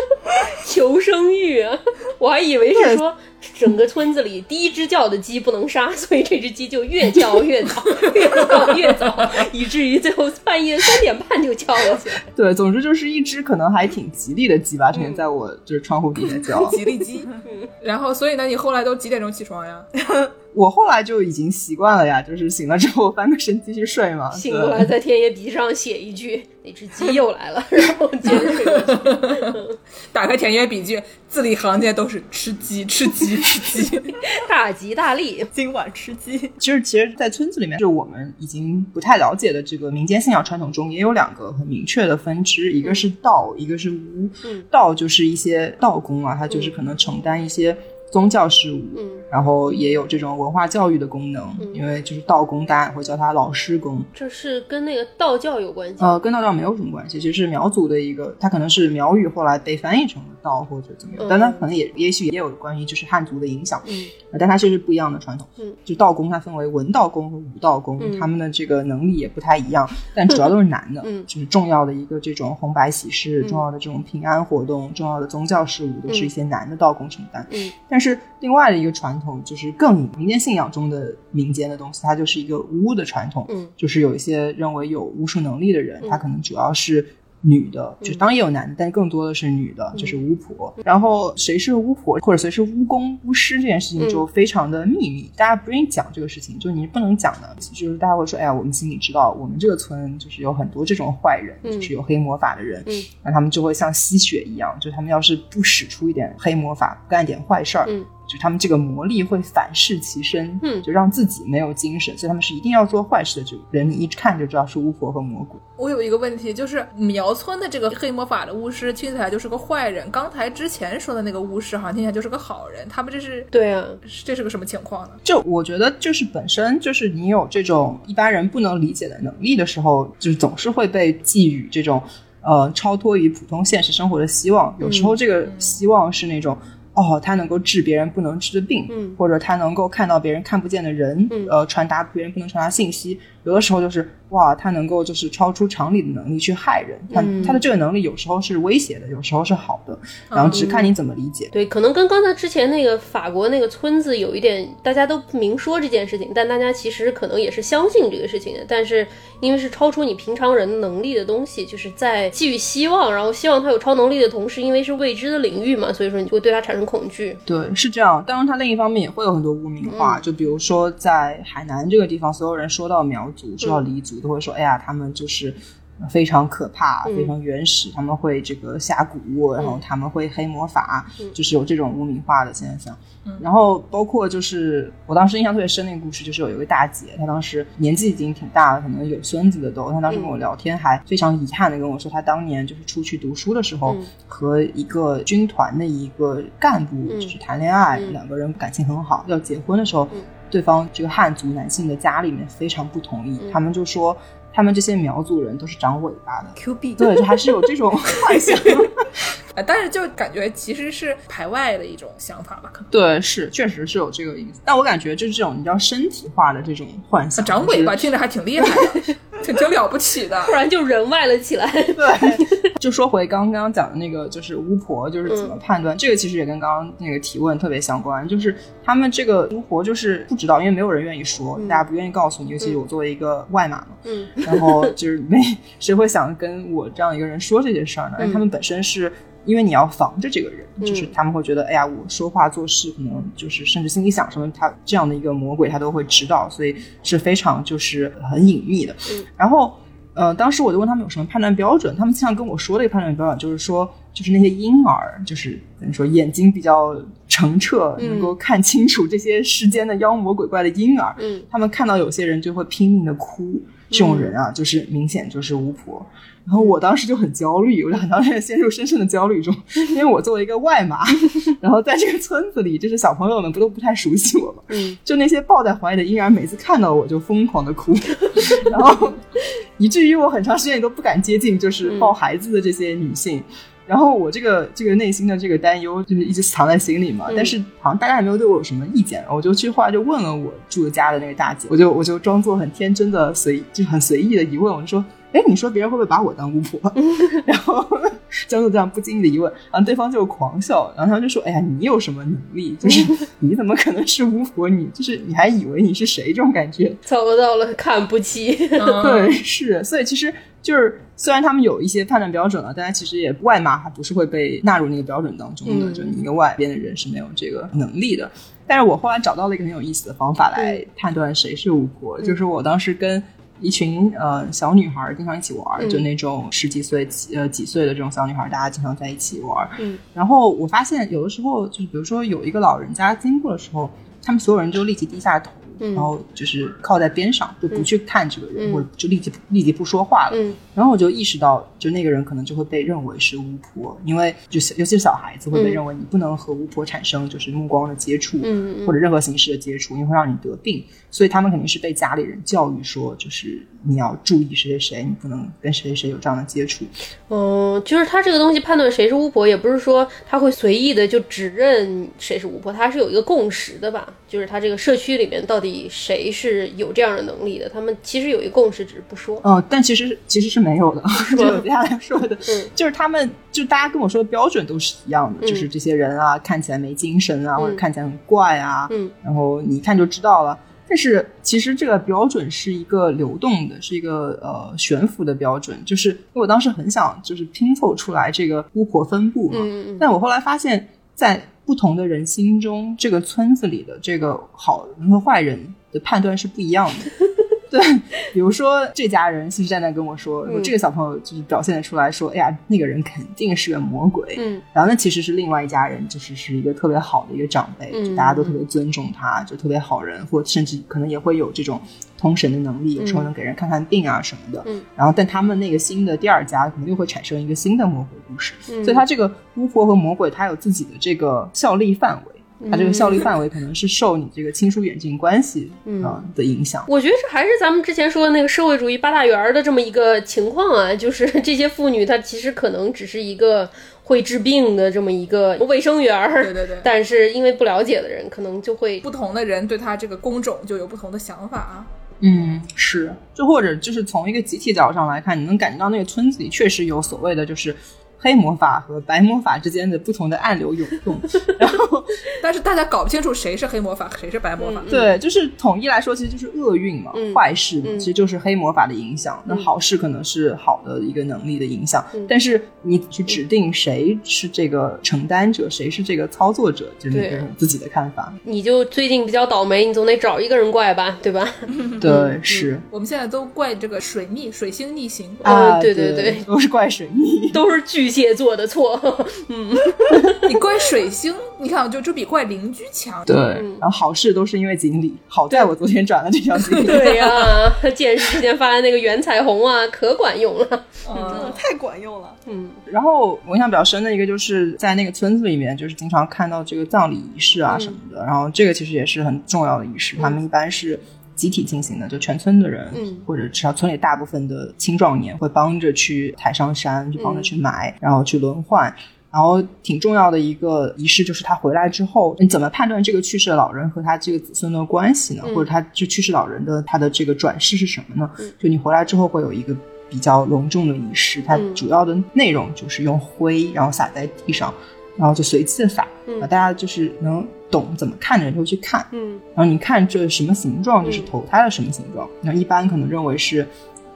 <laughs> 求生欲啊。<laughs> 我还以为是说整个村子里第一只叫的鸡不能杀，所以这只鸡就越叫越早，<laughs> 越叫越早，以至于最后半夜三点半就叫了起来。对，总之就是一只可能还挺吉利的鸡吧，成天在我就是窗户底下叫，吉利鸡。然后，所以呢，你后来都几点钟起床呀？我后来就已经习惯了呀，就是醒了之后翻个身继续睡嘛。醒过来在田野笔记上写一句：“那只鸡又来了。<laughs> ”然后接着睡。<laughs> 打开田野笔记，字里行间都是吃鸡、吃鸡、吃鸡，大吉大利，今晚吃鸡。就是，其实，在村子里面，就我们已经不太了解的这个民间信仰传统中，也有两个很明确的分支，一个是道，一个是巫。道就是一些道工啊，他就是可能承担一些。宗教事务，嗯，然后也有这种文化教育的功能，因为就是道公，大家也会叫他老师公。这是跟那个道教有关系。呃，跟道教没有什么关系，其实是苗族的一个，它可能是苗语后来被翻译成了道或者怎么样，嗯但它可能也也许也有关于就是汉族的影响，嗯呃但它其实是不一样的传统。嗯，就道公它分为文道公和武道公，嗯他们的这个能力也不太一样，<laughs> 但主要都是男的。嗯就是重要的一个这种红白喜事、嗯重要的这种平安活动、重要的宗教事务，都是一些男的道公承担。嗯但是另外的一个传统就是更民间信仰中的民间的东西，它就是一个巫的传统。嗯就是有一些认为有巫术能力的人，嗯他可能主要是女的，嗯就当然也有男的，但更多的是女的，就是巫婆。然后谁是巫婆或者谁是巫公、巫师这件事情就非常的秘密，大家不愿意讲这个事情，就是你不能讲的。就是大家会说，哎呀，我们心里知道，我们这个村就是有很多这种坏人，嗯就是有黑魔法的人，嗯那他们就会像吸血一样，就他们要是不使出一点黑魔法，不干一点坏事儿，嗯就他们这个魔力会反噬其身，嗯就让自己没有精神，所以他们是一定要做坏事的。这个人你一看就知道是巫婆和魔鬼。我有一个问题，就是苗村的这个黑魔法的巫师听起来就是个坏人，刚才之前说的那个巫师好像听起来就是个好人，他们这是对啊，这是个什么情况呢？就我觉得，就是本身就是你有这种一般人不能理解的能力的时候，就是总是会被寄予这种呃超脱于普通现实生活的希望。有时候这个希望是那种。哦，他能够治别人不能治的病，嗯或者他能够看到别人看不见的人，嗯呃，传达别人不能传达信息。有的时候就是哇，他能够就是超出常理的能力去害人。他、嗯他的这个能力有时候是威胁的，有时候是好的，然后只看你怎么理解。对，可能跟刚才之前那个法国那个村子有一点，大家都不明说这件事情，但大家其实可能也是相信这个事情的。但是因为是超出你平常人能力的东西，就是在寄予希望，然后希望他有超能力的同时，因为是未知的领域嘛，所以说你就会对他产生恐惧。对，是这样。当然，他另一方面也会有很多污名化，嗯就比如说在海南这个地方，所有人说到苗族、说到黎族，都会说：“哎呀，他们就是非常可怕、嗯。非常原始，他们会这个下蛊，然后他们会黑魔法，嗯就是有这种污名化的现象。然后包括就是我当时印象特别深的一个故事，就是有一位大姐，她当时年纪已经挺大了，可能有孙子的都，她当时跟我聊天，还非常遗憾的跟我说，她当年就是出去读书的时候，嗯。和一个军团的一个干部嗯。就是谈恋爱，嗯。两个人感情很好，要结婚的时候，嗯对方这个汉族男性的家里面非常不同意，嗯他们就说他们这些苗族人都是长尾巴的。Q B 对，就还是有这种幻想。<laughs> 呃，但是就感觉其实是排外的一种想法吧，可能。对，是确实是有这个意思，但我感觉就是这种你知道身体化的这种幻想，长尾巴听着还挺厉害的，<laughs> 挺挺了不起的。<laughs> 突然就人外了起来。对，<laughs> 就说回刚刚讲的那个，就是巫婆，就是怎么判断、这个，其实也跟刚刚那个提问特别相关。就是他们这个巫婆就是不知道，因为没有人愿意说，大家不愿意告诉你，尤其是我作为一个外码嘛，嗯然后就是没 <laughs> 谁会想跟我这样一个人说这些事儿呢？因为他们本身是。因为你要防着这个人，就是他们会觉得，哎呀，我说话做事可能就是甚至心里想什么，他这样的一个魔鬼他都会知道，所以是非常就是很隐秘的。嗯。然后呃，当时我就问他们有什么判断标准，他们经常跟我说的一个判断标准就是说，就是那些婴儿，就是等于说眼睛比较澄澈，嗯能够看清楚这些世间的妖魔鬼怪的婴儿，嗯。他们看到有些人就会拼命的哭，这种人啊，就是明显就是巫婆。然后我当时就很焦虑，我就很当时间陷入深深的焦虑中，因为我作为一个外码，<laughs> 然后在这个村子里，就是小朋友们不都不太熟悉我嘛，嗯就那些抱在怀里的婴儿，每次看到我就疯狂的哭，然后 <laughs> 以至于我很长时间也都不敢接近，就是抱孩子的这些女性。然后我这个这个内心的这个担忧就是一直藏在心里嘛，嗯但是好像大家也没有对我有什么意见，我就去后来就问了我住的家的那个大姐，我就我就装作很天真的随就很随意的疑问，我就说，哎，你说别人会不会把我当巫婆？<laughs> 然后装作这样不经意的疑问，然后对方就狂笑，然后他就说，哎呀，你有什么能力？就是你怎么可能是巫婆？你就是你还以为你是谁？这种感觉。<laughs> 遭到了看不起。<laughs> 嗯对，是，所以其实就是虽然他们有一些判断标准了，但他其实也外码还不是会被纳入那个标准当中的，嗯就你一个外边的人是没有这个能力的。但是我后来找到了一个很有意思的方法来判断谁是巫婆，就是我当时跟一群呃小女孩儿经常一起玩就那种十几岁、几呃几岁的这种小女孩儿，大家经常在一起玩儿。嗯然后我发现有的时候就是比如说有一个老人家经过的时候，他们所有人就立即低下头，嗯然后就是靠在边上，就不去看这个人，嗯。或者就立即立即不说话了。嗯。然后我就意识到，就那个人可能就会被认为是巫婆，因为就是尤其是小孩子会被嗯。认为你不能和巫婆产生就是目光的接触，或者任何形式的接触，因为会让你得病。所以他们肯定是被家里人教育说，就是你要注意谁谁谁，你不能跟谁谁谁有这样的接触。嗯，就是他这个东西判断谁是巫婆，也不是说他会随意的就指认谁是巫婆，他是有一个共识的吧？就是他这个社区里面到底谁是有这样的能力的，他们其实有一个共识，只是不说。哦，但其实其实是没有的，<laughs> 就我接下来说的，嗯就是他们就大家跟我说的标准都是一样的，嗯就是这些人啊看起来没精神啊，嗯或者看起来很怪啊，嗯然后你一看就知道了。但是其实这个标准是一个流动的，是一个呃悬浮的标准。就是因为我当时很想就是拼凑出来这个巫婆分布嘛，但我后来发现，在不同的人心中，这个村子里的这个好人和坏人的判断是不一样的。对，比如说这家人信誓旦旦跟我说，嗯说这个小朋友就是表现的出来说，哎呀，那个人肯定是个魔鬼。嗯然后那其实是另外一家人，就是是一个特别好的一个长辈，嗯就大家都特别尊重他，就特别好人，或甚至可能也会有这种通神的能力，有时候能给人看看病啊什么的。嗯然后，但他们那个新的第二家可能又会产生一个新的魔鬼故事，嗯所以他这个巫婆和魔鬼，他有自己的这个效力范围。它这个效率范围可能是受你这个亲疏远近关系嗯呃的影响。我觉得这还是咱们之前说的那个社会主义八大员儿的这么一个情况啊，就是 <laughs> 这些妇女她其实可能只是一个会治病的这么一个卫生员儿，对对对 <laughs> 但是因为不了解的人，可能就会不同的人对他这个工种就有不同的想法啊。嗯，是，就或者就是从一个集体角度上来看，你能感觉到那个村子里确实有所谓的就是黑魔法和白魔法之间的不同的暗流涌动，<laughs> 然后但是大家搞不清楚谁是黑魔法，谁是白魔法。<laughs> 对，就是统一来说，其实就是厄运嘛，嗯坏事嘛，嗯其实就是黑魔法的影响。那嗯好事可能是好的一个能力的影响，嗯但是你去指定谁是这个承担者，谁是这个操作者，就是每个人自己的看法。你就最近比较倒霉，你总得找一个人怪吧，对吧？<laughs> 对，是我们现在都怪这个水逆、水星逆行。啊，对对对对都是怪水逆。都是巨蟹座的错。<laughs> 嗯你怪水星，你看就这比怪邻居强。对，然后好事都是因为锦鲤，好在我昨天转了这条锦鲤。<laughs> 对呀、见识之前发的那个圆彩虹啊，<laughs> 可管用了。真的太管用了。嗯然后我印象比较深的一个，就是在那个村子里面，就是经常看到这个葬礼仪式啊嗯什么的。然后这个其实也是很重要的仪式，他们一般是集体进行的，就全村的人，嗯或者至少村里大部分的青壮年会帮着去抬上山，就帮着去埋，然后去轮换。然后挺重要的一个仪式就是他回来之后，你怎么判断这个去世的老人和他这个子孙的关系呢？嗯或者他就去世老人的他的这个转世是什么呢？嗯就你回来之后会有一个比较隆重的仪式，它嗯主要的内容就是用灰，然后撒在地上，然后就随机的撒，嗯。啊，大家就是能懂怎么看的人就去看，嗯。然后你看这什么形状，就是嗯。投胎的什么形状。那、一般可能认为是，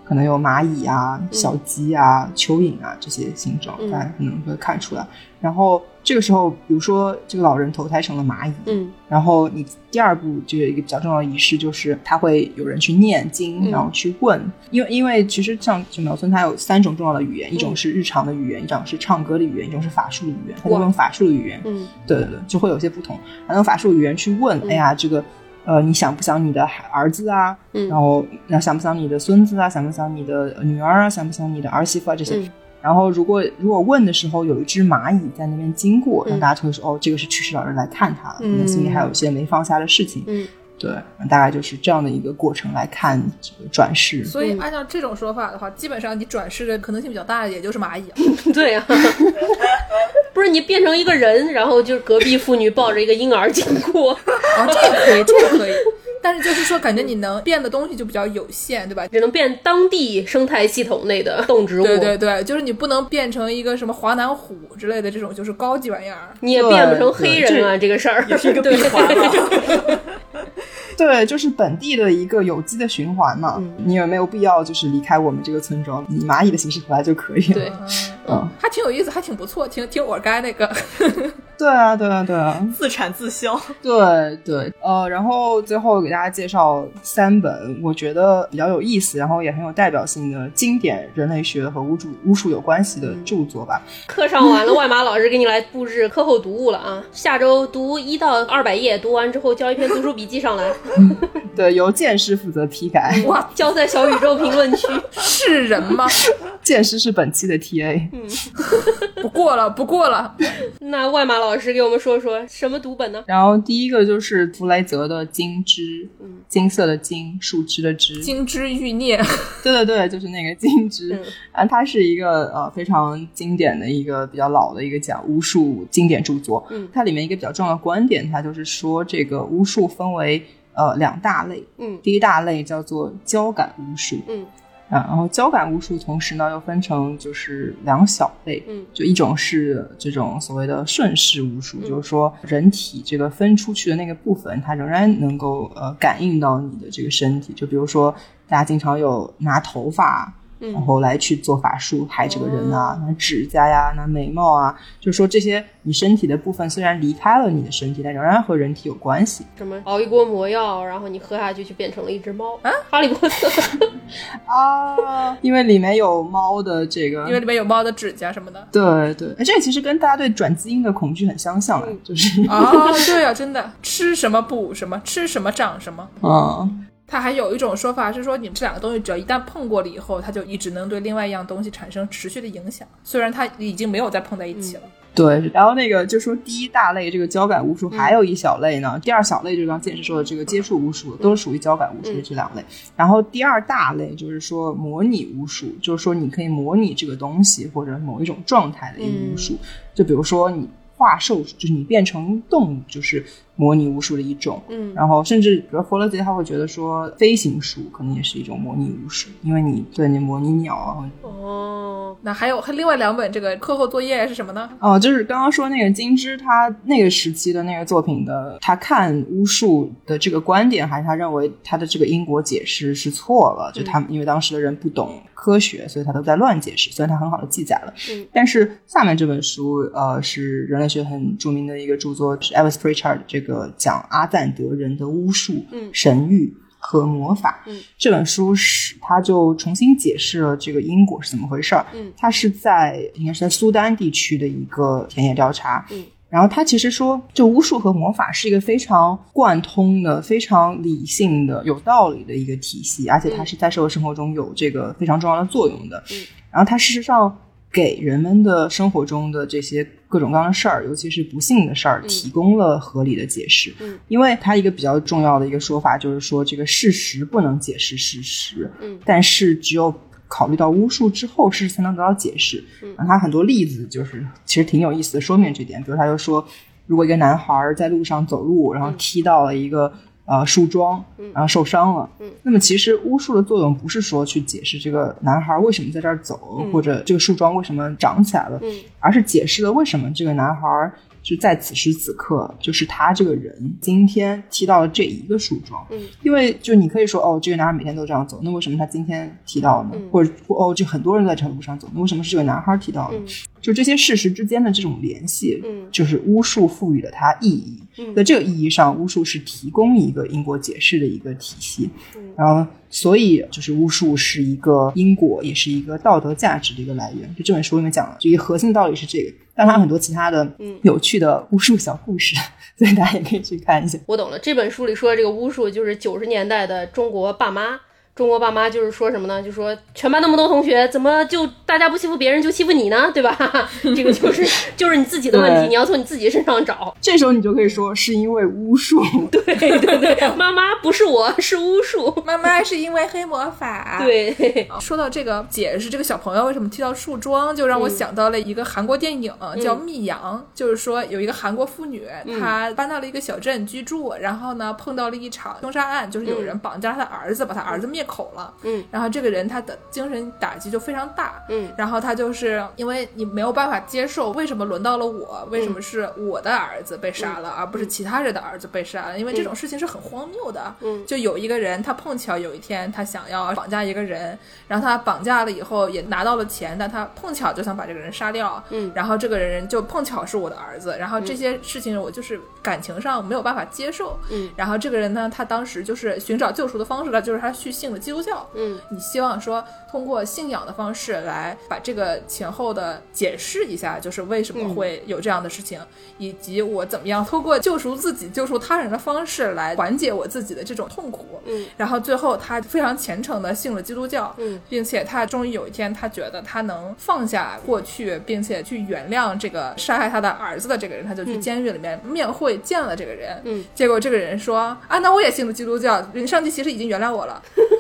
可能有蚂蚁啊、小鸡啊、蚯蚓啊这些形状，嗯。大家可能会看出来。然后这个时候，比如说这个老人投胎成了蚂蚁，嗯。然后你第二步就有一个比较重要的仪式，就是他会有人去念经，嗯。然后去问，因为因为其实像就苗村它有三种重要的语言，一种是日常的语言，一种是唱歌的语言，一种是法术的语言。他就用法术的语言，嗯。对对对，就会有些不同。然后用法术语言去问，嗯。哎呀，这个呃，你想不想你的孩儿子啊？嗯然后那想不想你的孙子啊？想不想你的女儿啊？想不想你的儿媳妇啊？这些。嗯然后如果如果问的时候有一只蚂蚁在那边经过，嗯那大家就会说、哦，这个是去世老人来看他了，可嗯能心里还有一些没放下的事情。嗯对，大概就是这样的一个过程来看这个转世。所以按照这种说法的话，基本上你转世的可能性比较大的也就是蚂蚁了。<laughs> 对呀、不是你变成一个人，然后就是隔壁妇女抱着一个婴儿经过，<laughs> 啊，这个可以，这个可以。但是就是说，感觉你能变的东西就比较有限，对吧？只能变当地生态系统内的动植物。对对对，就是你不能变成一个什么华南虎之类的这种，就是高级玩意儿。你也变不成黑人啊，这个事儿也是一个对闭环了。<laughs> 对，就是本地的一个有机的循环嘛。嗯你有没有必要就是离开我们这个村庄，以蚂蚁的形式回来就可以了？对嗯，还挺有意思，还挺不错，挺挺 organic。<laughs> 对啊，对啊，对啊，自产自销。对对，呃，然后最后给大家介绍三本我觉得比较有意思，然后也很有代表性的经典人类学和巫术巫术有关系的著作吧。课上完了，外马老师给你来布置课后读物了啊！下周读一到二百页，读完之后交一篇读书笔记上来，<laughs> 对，由剑师负责批改，哇，交在小宇宙评论区。<laughs> 是人吗？剑师是本期的 TA。<laughs> 不过了，不过了。那外马老师给我们说说什么读本呢？然后第一个就是弗莱泽的《金枝》，嗯，金色的金，树枝的枝，金枝玉孽。<laughs> 对对对，就是那个金枝。嗯啊，它是一个呃非常经典的一个比较老的一个讲巫术经典著作。嗯它里面一个比较重要的观点，它就是说这个巫术分为呃两大类。嗯第一大类叫做交感巫术。嗯啊，然后交感巫术同时呢又分成就是两小类，嗯就一种是这种所谓的顺势巫术，嗯就是说人体这个分出去的那个部分，它仍然能够呃感应到你的这个身体。就比如说大家经常有拿头发。嗯然后来去做法术害这个人啊，那指甲呀，那眉毛啊，就是说这些你身体的部分虽然离开了你的身体，但仍然和人体有关系。什么熬一锅魔药，然后你喝下去就变成了一只猫啊？哈利波特。<laughs> 啊，因为里面有猫的这个，因为里面有猫的指甲什么的。对对，哎这个其实跟大家对转基因的恐惧很相像啊，就是啊，对啊，真的，吃什么补什么，吃什么长什么。嗯，它还有一种说法是说，你们这两个东西只要一旦碰过了以后，它就一直能对另外一样东西产生持续的影响，虽然它已经没有再碰在一起了。对。然后那个就说第一大类这个交感巫术，还有一小类呢，第二小类就是刚剑师说的这个接触巫术，都是属于交感巫术的这两类。然后第二大类就是说模拟巫术，就是说你可以模拟这个东西或者某一种状态的一个巫术，就比如说你。化兽就是你变成动物，就是模拟巫术的一种。嗯然后甚至比如弗洛杰他会觉得说飞行术可能也是一种模拟巫术，因为你对你模拟鸟啊。哦，那还有还另外两本这个课后作业是什么呢？哦，就是刚刚说那个金枝，他那个时期的那个作品的，他看巫术的这个观点，还是他认为他的这个因果解释是错了，就他们因为当时的人不懂科学，所以他都在乱解释。虽然他很好的记载了，嗯但是下面这本书，呃，是人类学很著名的一个著作，是 Elvis Pritchard 这个讲阿赞德人的巫术、嗯神谕和魔法。嗯这本书是他就重新解释了这个因果是怎么回事儿。嗯他是在应该是在苏丹地区的一个田野调查。嗯然后他其实说，就巫术和魔法是一个非常贯通的、非常理性的、有道理的一个体系，而且它是在社会生活中有这个非常重要的作用的。嗯然后它事实上给人们的生活中的这些各种各样的事儿，尤其是不幸的事儿，嗯提供了合理的解释。嗯因为它一个比较重要的一个说法就是说，这个事实不能解释事实，嗯但是只有考虑到巫术之后，事实才能得到解释。嗯他很多例子就是其实挺有意思的，说明这点。比如他就说，如果一个男孩儿在路上走路，然后踢到了一个。呃，树桩，然后受伤了。嗯那么其实巫术的作用不是说去解释这个男孩为什么在这儿走，嗯或者这个树桩为什么长起来了，嗯而是解释了为什么这个男孩是在此时此刻，就是他这个人今天踢到了这一个树桩。嗯因为就你可以说哦，这个男孩每天都这样走，那为什么他今天踢到了呢？嗯或者哦，就很多人都在这条路上走，那为什么是这个男孩踢到了呢？嗯就这些事实之间的这种联系，嗯就是巫术赋予了它意义。嗯在这个意义上，巫术是提供一个因果解释的一个体系。嗯然后，所以就是巫术是一个因果，也是一个道德价值的一个来源。就这本书里面讲了，就一个核心道理是这个，但它有很多其他的嗯有趣的巫术小故事，<laughs> 所以大家也可以去看一下。我懂了，这本书里说的这个巫术，就是九十年代的中国爸妈。中国爸妈就是说什么呢？就说全班那么多同学，怎么就大家不欺负别人就欺负你呢？对吧？<laughs> 这个就是就是你自己的问题，你要从你自己身上找。这时候你就可以说是因为巫术，<laughs> 对对对，妈妈不是我，<laughs> 是巫术。妈妈是因为黑魔法。。对，说到这个解释这个小朋友为什么踢到树桩，就让我想到了一个韩国电影、叫《密阳》，就是说有一个韩国妇女，她搬到了一个小镇居住，然后呢碰到了一场凶杀案，就是有人绑架她的儿子，把她儿子灭口了，嗯，然后这个人他的精神打击就非常大，嗯，然后他就是因为你没有办法接受为什么轮到了我，为什么是我的儿子被杀了，而不是其他人的儿子被杀了？因为这种事情是很荒谬的，嗯，就有一个人他碰巧有一天他想要绑架一个人，然后他绑架了以后也拿到了钱，但他碰巧就想把这个人杀掉，嗯，然后这个人就碰巧是我的儿子，然后这些事情我就是感情上没有办法接受，嗯，然后这个人呢，他当时就是寻找救赎的方式呢，就是他去信了基督教，嗯，你希望说通过信仰的方式来把这个前后的解释一下，就是为什么会有这样的事情，以及我怎么样通过救赎自己、救赎他人的方式来缓解我自己的这种痛苦，嗯，然后最后他非常虔诚的信了基督教，嗯，并且他终于有一天，他觉得他能放下过去，并且去原谅这个杀害他的儿子的这个人，他就去监狱里面面会见了这个人，嗯，结果这个人说啊，那我也信了基督教，上帝其实已经原谅我了。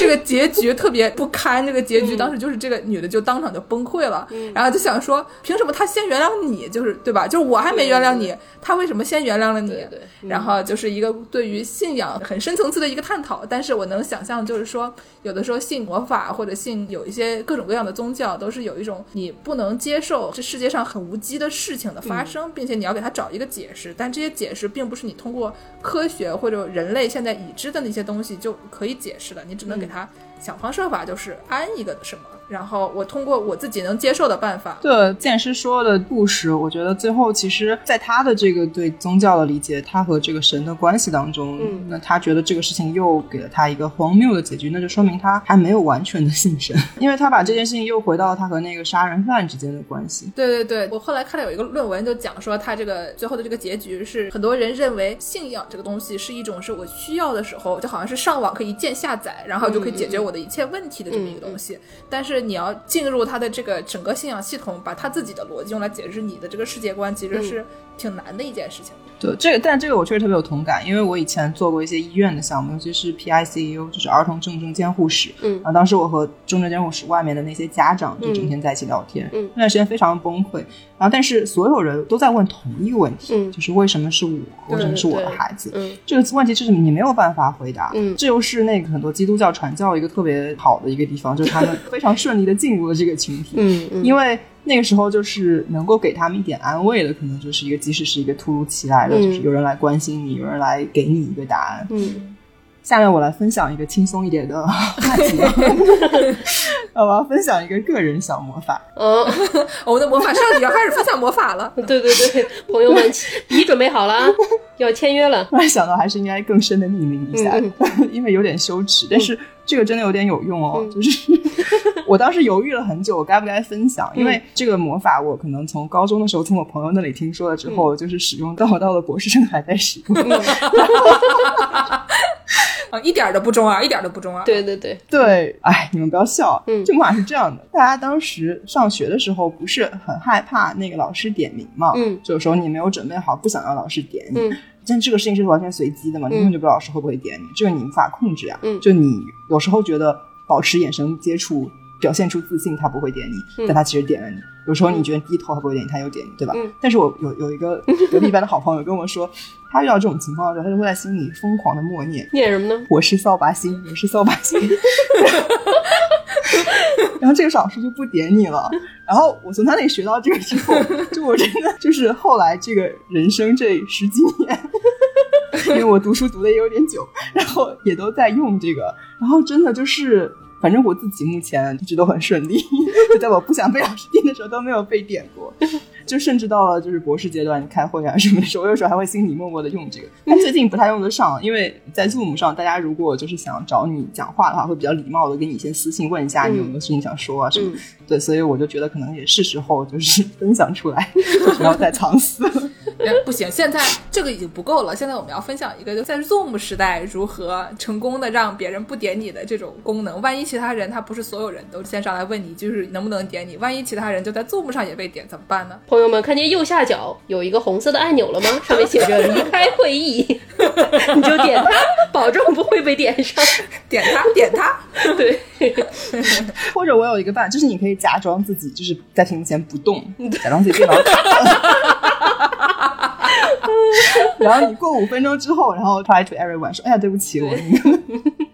这个结局特别不堪，这个结局当时就是这个女的就当场就崩溃了，然后就想说，凭什么他先原谅你，就是对吧？就是我还没原谅你，他为什么先原谅了你？对对然后就是一个对于信仰很深层次的一个探讨。但是我能想象，就是说，有的时候信魔法或者信有一些各种各样的宗教，都是有一种你不能接受这世界上很无稽的事情的发生，并且你要给他找一个解释。但这些解释并不是你通过科学或者人类现在已知的那些东西就可以解释的，你只能给他想方设法，就是安一个什么。然后我通过我自己能接受的办法，对剑师说的故事，我觉得最后其实，在他的这个对宗教的理解，他和这个神的关系当中，嗯。那他觉得这个事情又给了他一个荒谬的结局，那就说明他还没有完全的信神，<laughs> 因为他把这件事情又回到他和那个杀人犯之间的关系。对对对，我后来看了有一个论文，就讲说他这个最后的这个结局是很多人认为信仰这个东西是一种是我需要的时候，就好像是上网可以一键下载，然后就可以解决我的一切问题的这么一个东西。但是你要进入他的这个整个信仰系统，把他自己的逻辑用来解释你的这个世界观，其实是挺难的一件事情。对这个，但这个我确实特别有同感，因为我以前做过一些医院的项目，尤其是 PICU，就是儿童重症监护室。嗯啊，当时我和重症监护室外面的那些家长就整天在一起聊天，嗯那段时间非常崩溃。然后，但是所有人都在问同一个问题，嗯就是为什么是我？为什么是我的孩子？嗯这个问题就是你没有办法回答。嗯这又是那个很多基督教传教一个特别好的一个地方，就是他们非常顺利的进入了这个群体。嗯嗯，因为那个时候就是能够给他们一点安慰的，可能就是一个，即使是一个突如其来的，嗯就是有人来关心你，有人来给你一个答案。嗯下面我来分享一个轻松一点的 <laughs> 话题，<laughs> 呃我要分享一个个人小魔法。嗯，<laughs> 我们的魔法少女要开始分享魔法了。对对对，朋友们，笔准备好了啊，要签约了。突然想到，还是应该更深的命名一下，嗯因为有点羞耻。但是这个真的有点有用哦，就是我当时犹豫了很久，我该不该分享？因为这个魔法，我可能从高中的时候从我朋友那里听说了之后，就是使用到到了博士生还在使用。啊，一点儿都不中二，一点儿都不中二。对对对，对，哎，你们不要笑。嗯这魔法是这样的，大家当时上学的时候不是很害怕那个老师点名嘛？嗯，就有时候你没有准备好，不想让老师点你。嗯但这个事情是完全随机的嘛，你根本就不知道老师会不会点你，这个你无法控制呀。嗯就你有时候觉得保持眼神接触，表现出自信，他不会点你，嗯但他其实点了你。有时候你觉得低头还不会点你，他又点你，对吧？嗯但是我有有一个隔壁班的好朋友跟我说，<laughs> 他遇到这种情况的时候，他就会在心里疯狂的默念。念什么呢？我是扫把星，我是扫把星。<laughs> <laughs> 然后这个老师就不点你了。然后我从他那里学到这个之后，就我真的就是后来这个人生这十几年，因为我读书读的也有点久，然后也都在用这个，然后真的就是。反正我自己目前一直都很顺利，<laughs> 就在我不想被老师点的时候都没有被点过，<laughs> 就甚至到了就是博士阶段开会啊什么的时候，我有时候还会心里默默的用这个。但最近不太用得上，因为在 Zoom 上，大家如果就是想找你讲话的话，会比较礼貌的给你先私信问一下你有没有事情想说啊什么。嗯对，所以我就觉得可能也是时候就是分享出来，<laughs> 不要再藏私了。哎不行，现在这个已经不够了。现在我们要分享一个，就在 Zoom 时代如何成功的让别人不点你的这种功能。万一其他人他不是所有人都先上来问你，就是能不能点你，万一其他人就在 Zoom 上也被点怎么办呢？朋友们，看见右下角有一个红色的按钮了吗？上面写着“离开会议”，<laughs> 你就点它，保证不会被点上。点它，点它。<laughs> 对，或者我有一个办法，就是你可以假装自己就是在屏幕前不动，假装自己电脑卡了。<laughs> 然后你过五分钟之后，然后 try to everyone 说：“哎呀，对不起，我那个。<laughs> ”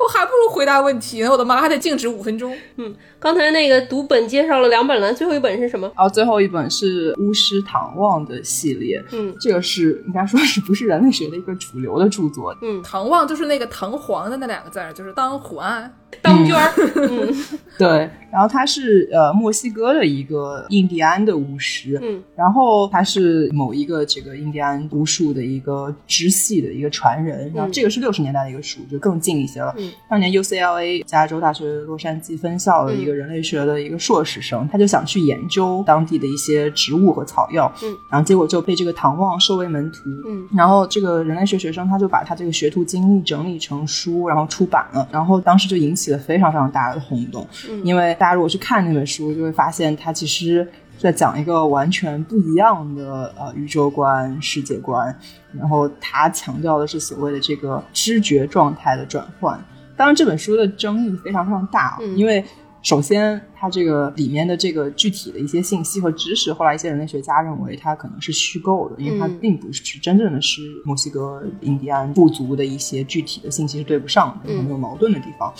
我还不如回答问题呢。我的妈，还得静止五分钟。嗯刚才那个读本介绍了两本了，最后一本是什么？然后最后一本是巫师唐望的系列，嗯这个是应该说是不是人类学的一个主流的著作，嗯，唐望就是那个唐皇的那两个字儿，就是当胡安。当娟儿。<laughs> 嗯。对，然后他是呃墨西哥的一个印第安的巫师，嗯，然后他是某一个这个印第安巫术的一个支系的一个传人，然后这个是六十年代的一个书，就更近一些了。嗯，当年 UCLA 加州大学洛杉矶分校的一个人类学的一个硕士生，他就想去研究当地的一些植物和草药，嗯，然后结果就被这个唐望收为门徒，嗯，然后这个人类学学生他就把他这个学徒经历整理成书，然后出版了，然后当时就引起了非常非常大的轰动，嗯因为大家如果去看那本书，就会发现它其实在讲一个完全不一样的呃宇宙观、世界观，然后它强调的是所谓的这个知觉状态的转换。当然，这本书的争议非常非常大，嗯因为首先它这个里面的这个具体的一些信息和知识，后来一些人类学家认为它可能是虚构的，因为它嗯并不是真正的是墨西哥印第安部族的一些具体的信息是对不上的，有很多矛盾的地方。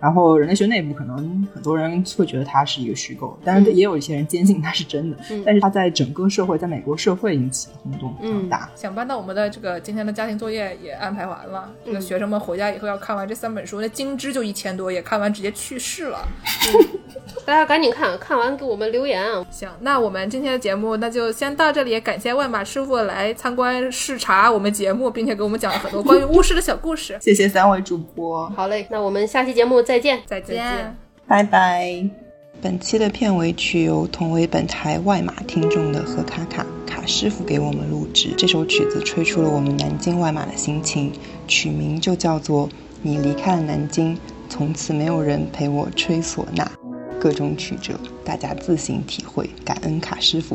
然后人类学内部可能很多人会觉得它是一个虚构，但是嗯也有一些人坚信它是真的。嗯但是它在整个社会，在美国社会引起的轰动非常大。想搬到我们的这个今天的家庭作业也安排完了，这个嗯学生们回家以后要看完这三本书，那金枝就一千多页，看完直接去世了。<laughs> 大家赶紧看看完给我们留言啊！行，那我们今天的节目那就先到这里，也感谢万马师傅来参观视察我们节目，并且给我们讲了很多关于巫师的小故事。谢谢三位主播，好嘞，那我们下期节目再见。再见。拜拜。本期的片尾曲由同为本台外码听众的何卡卡卡师傅给我们录制。这首曲子吹出了我们南京外码的心情，曲名就叫做《你离开了南京，从此没有人陪我吹唢呐》。各种曲折，大家自行体会。感恩卡师傅。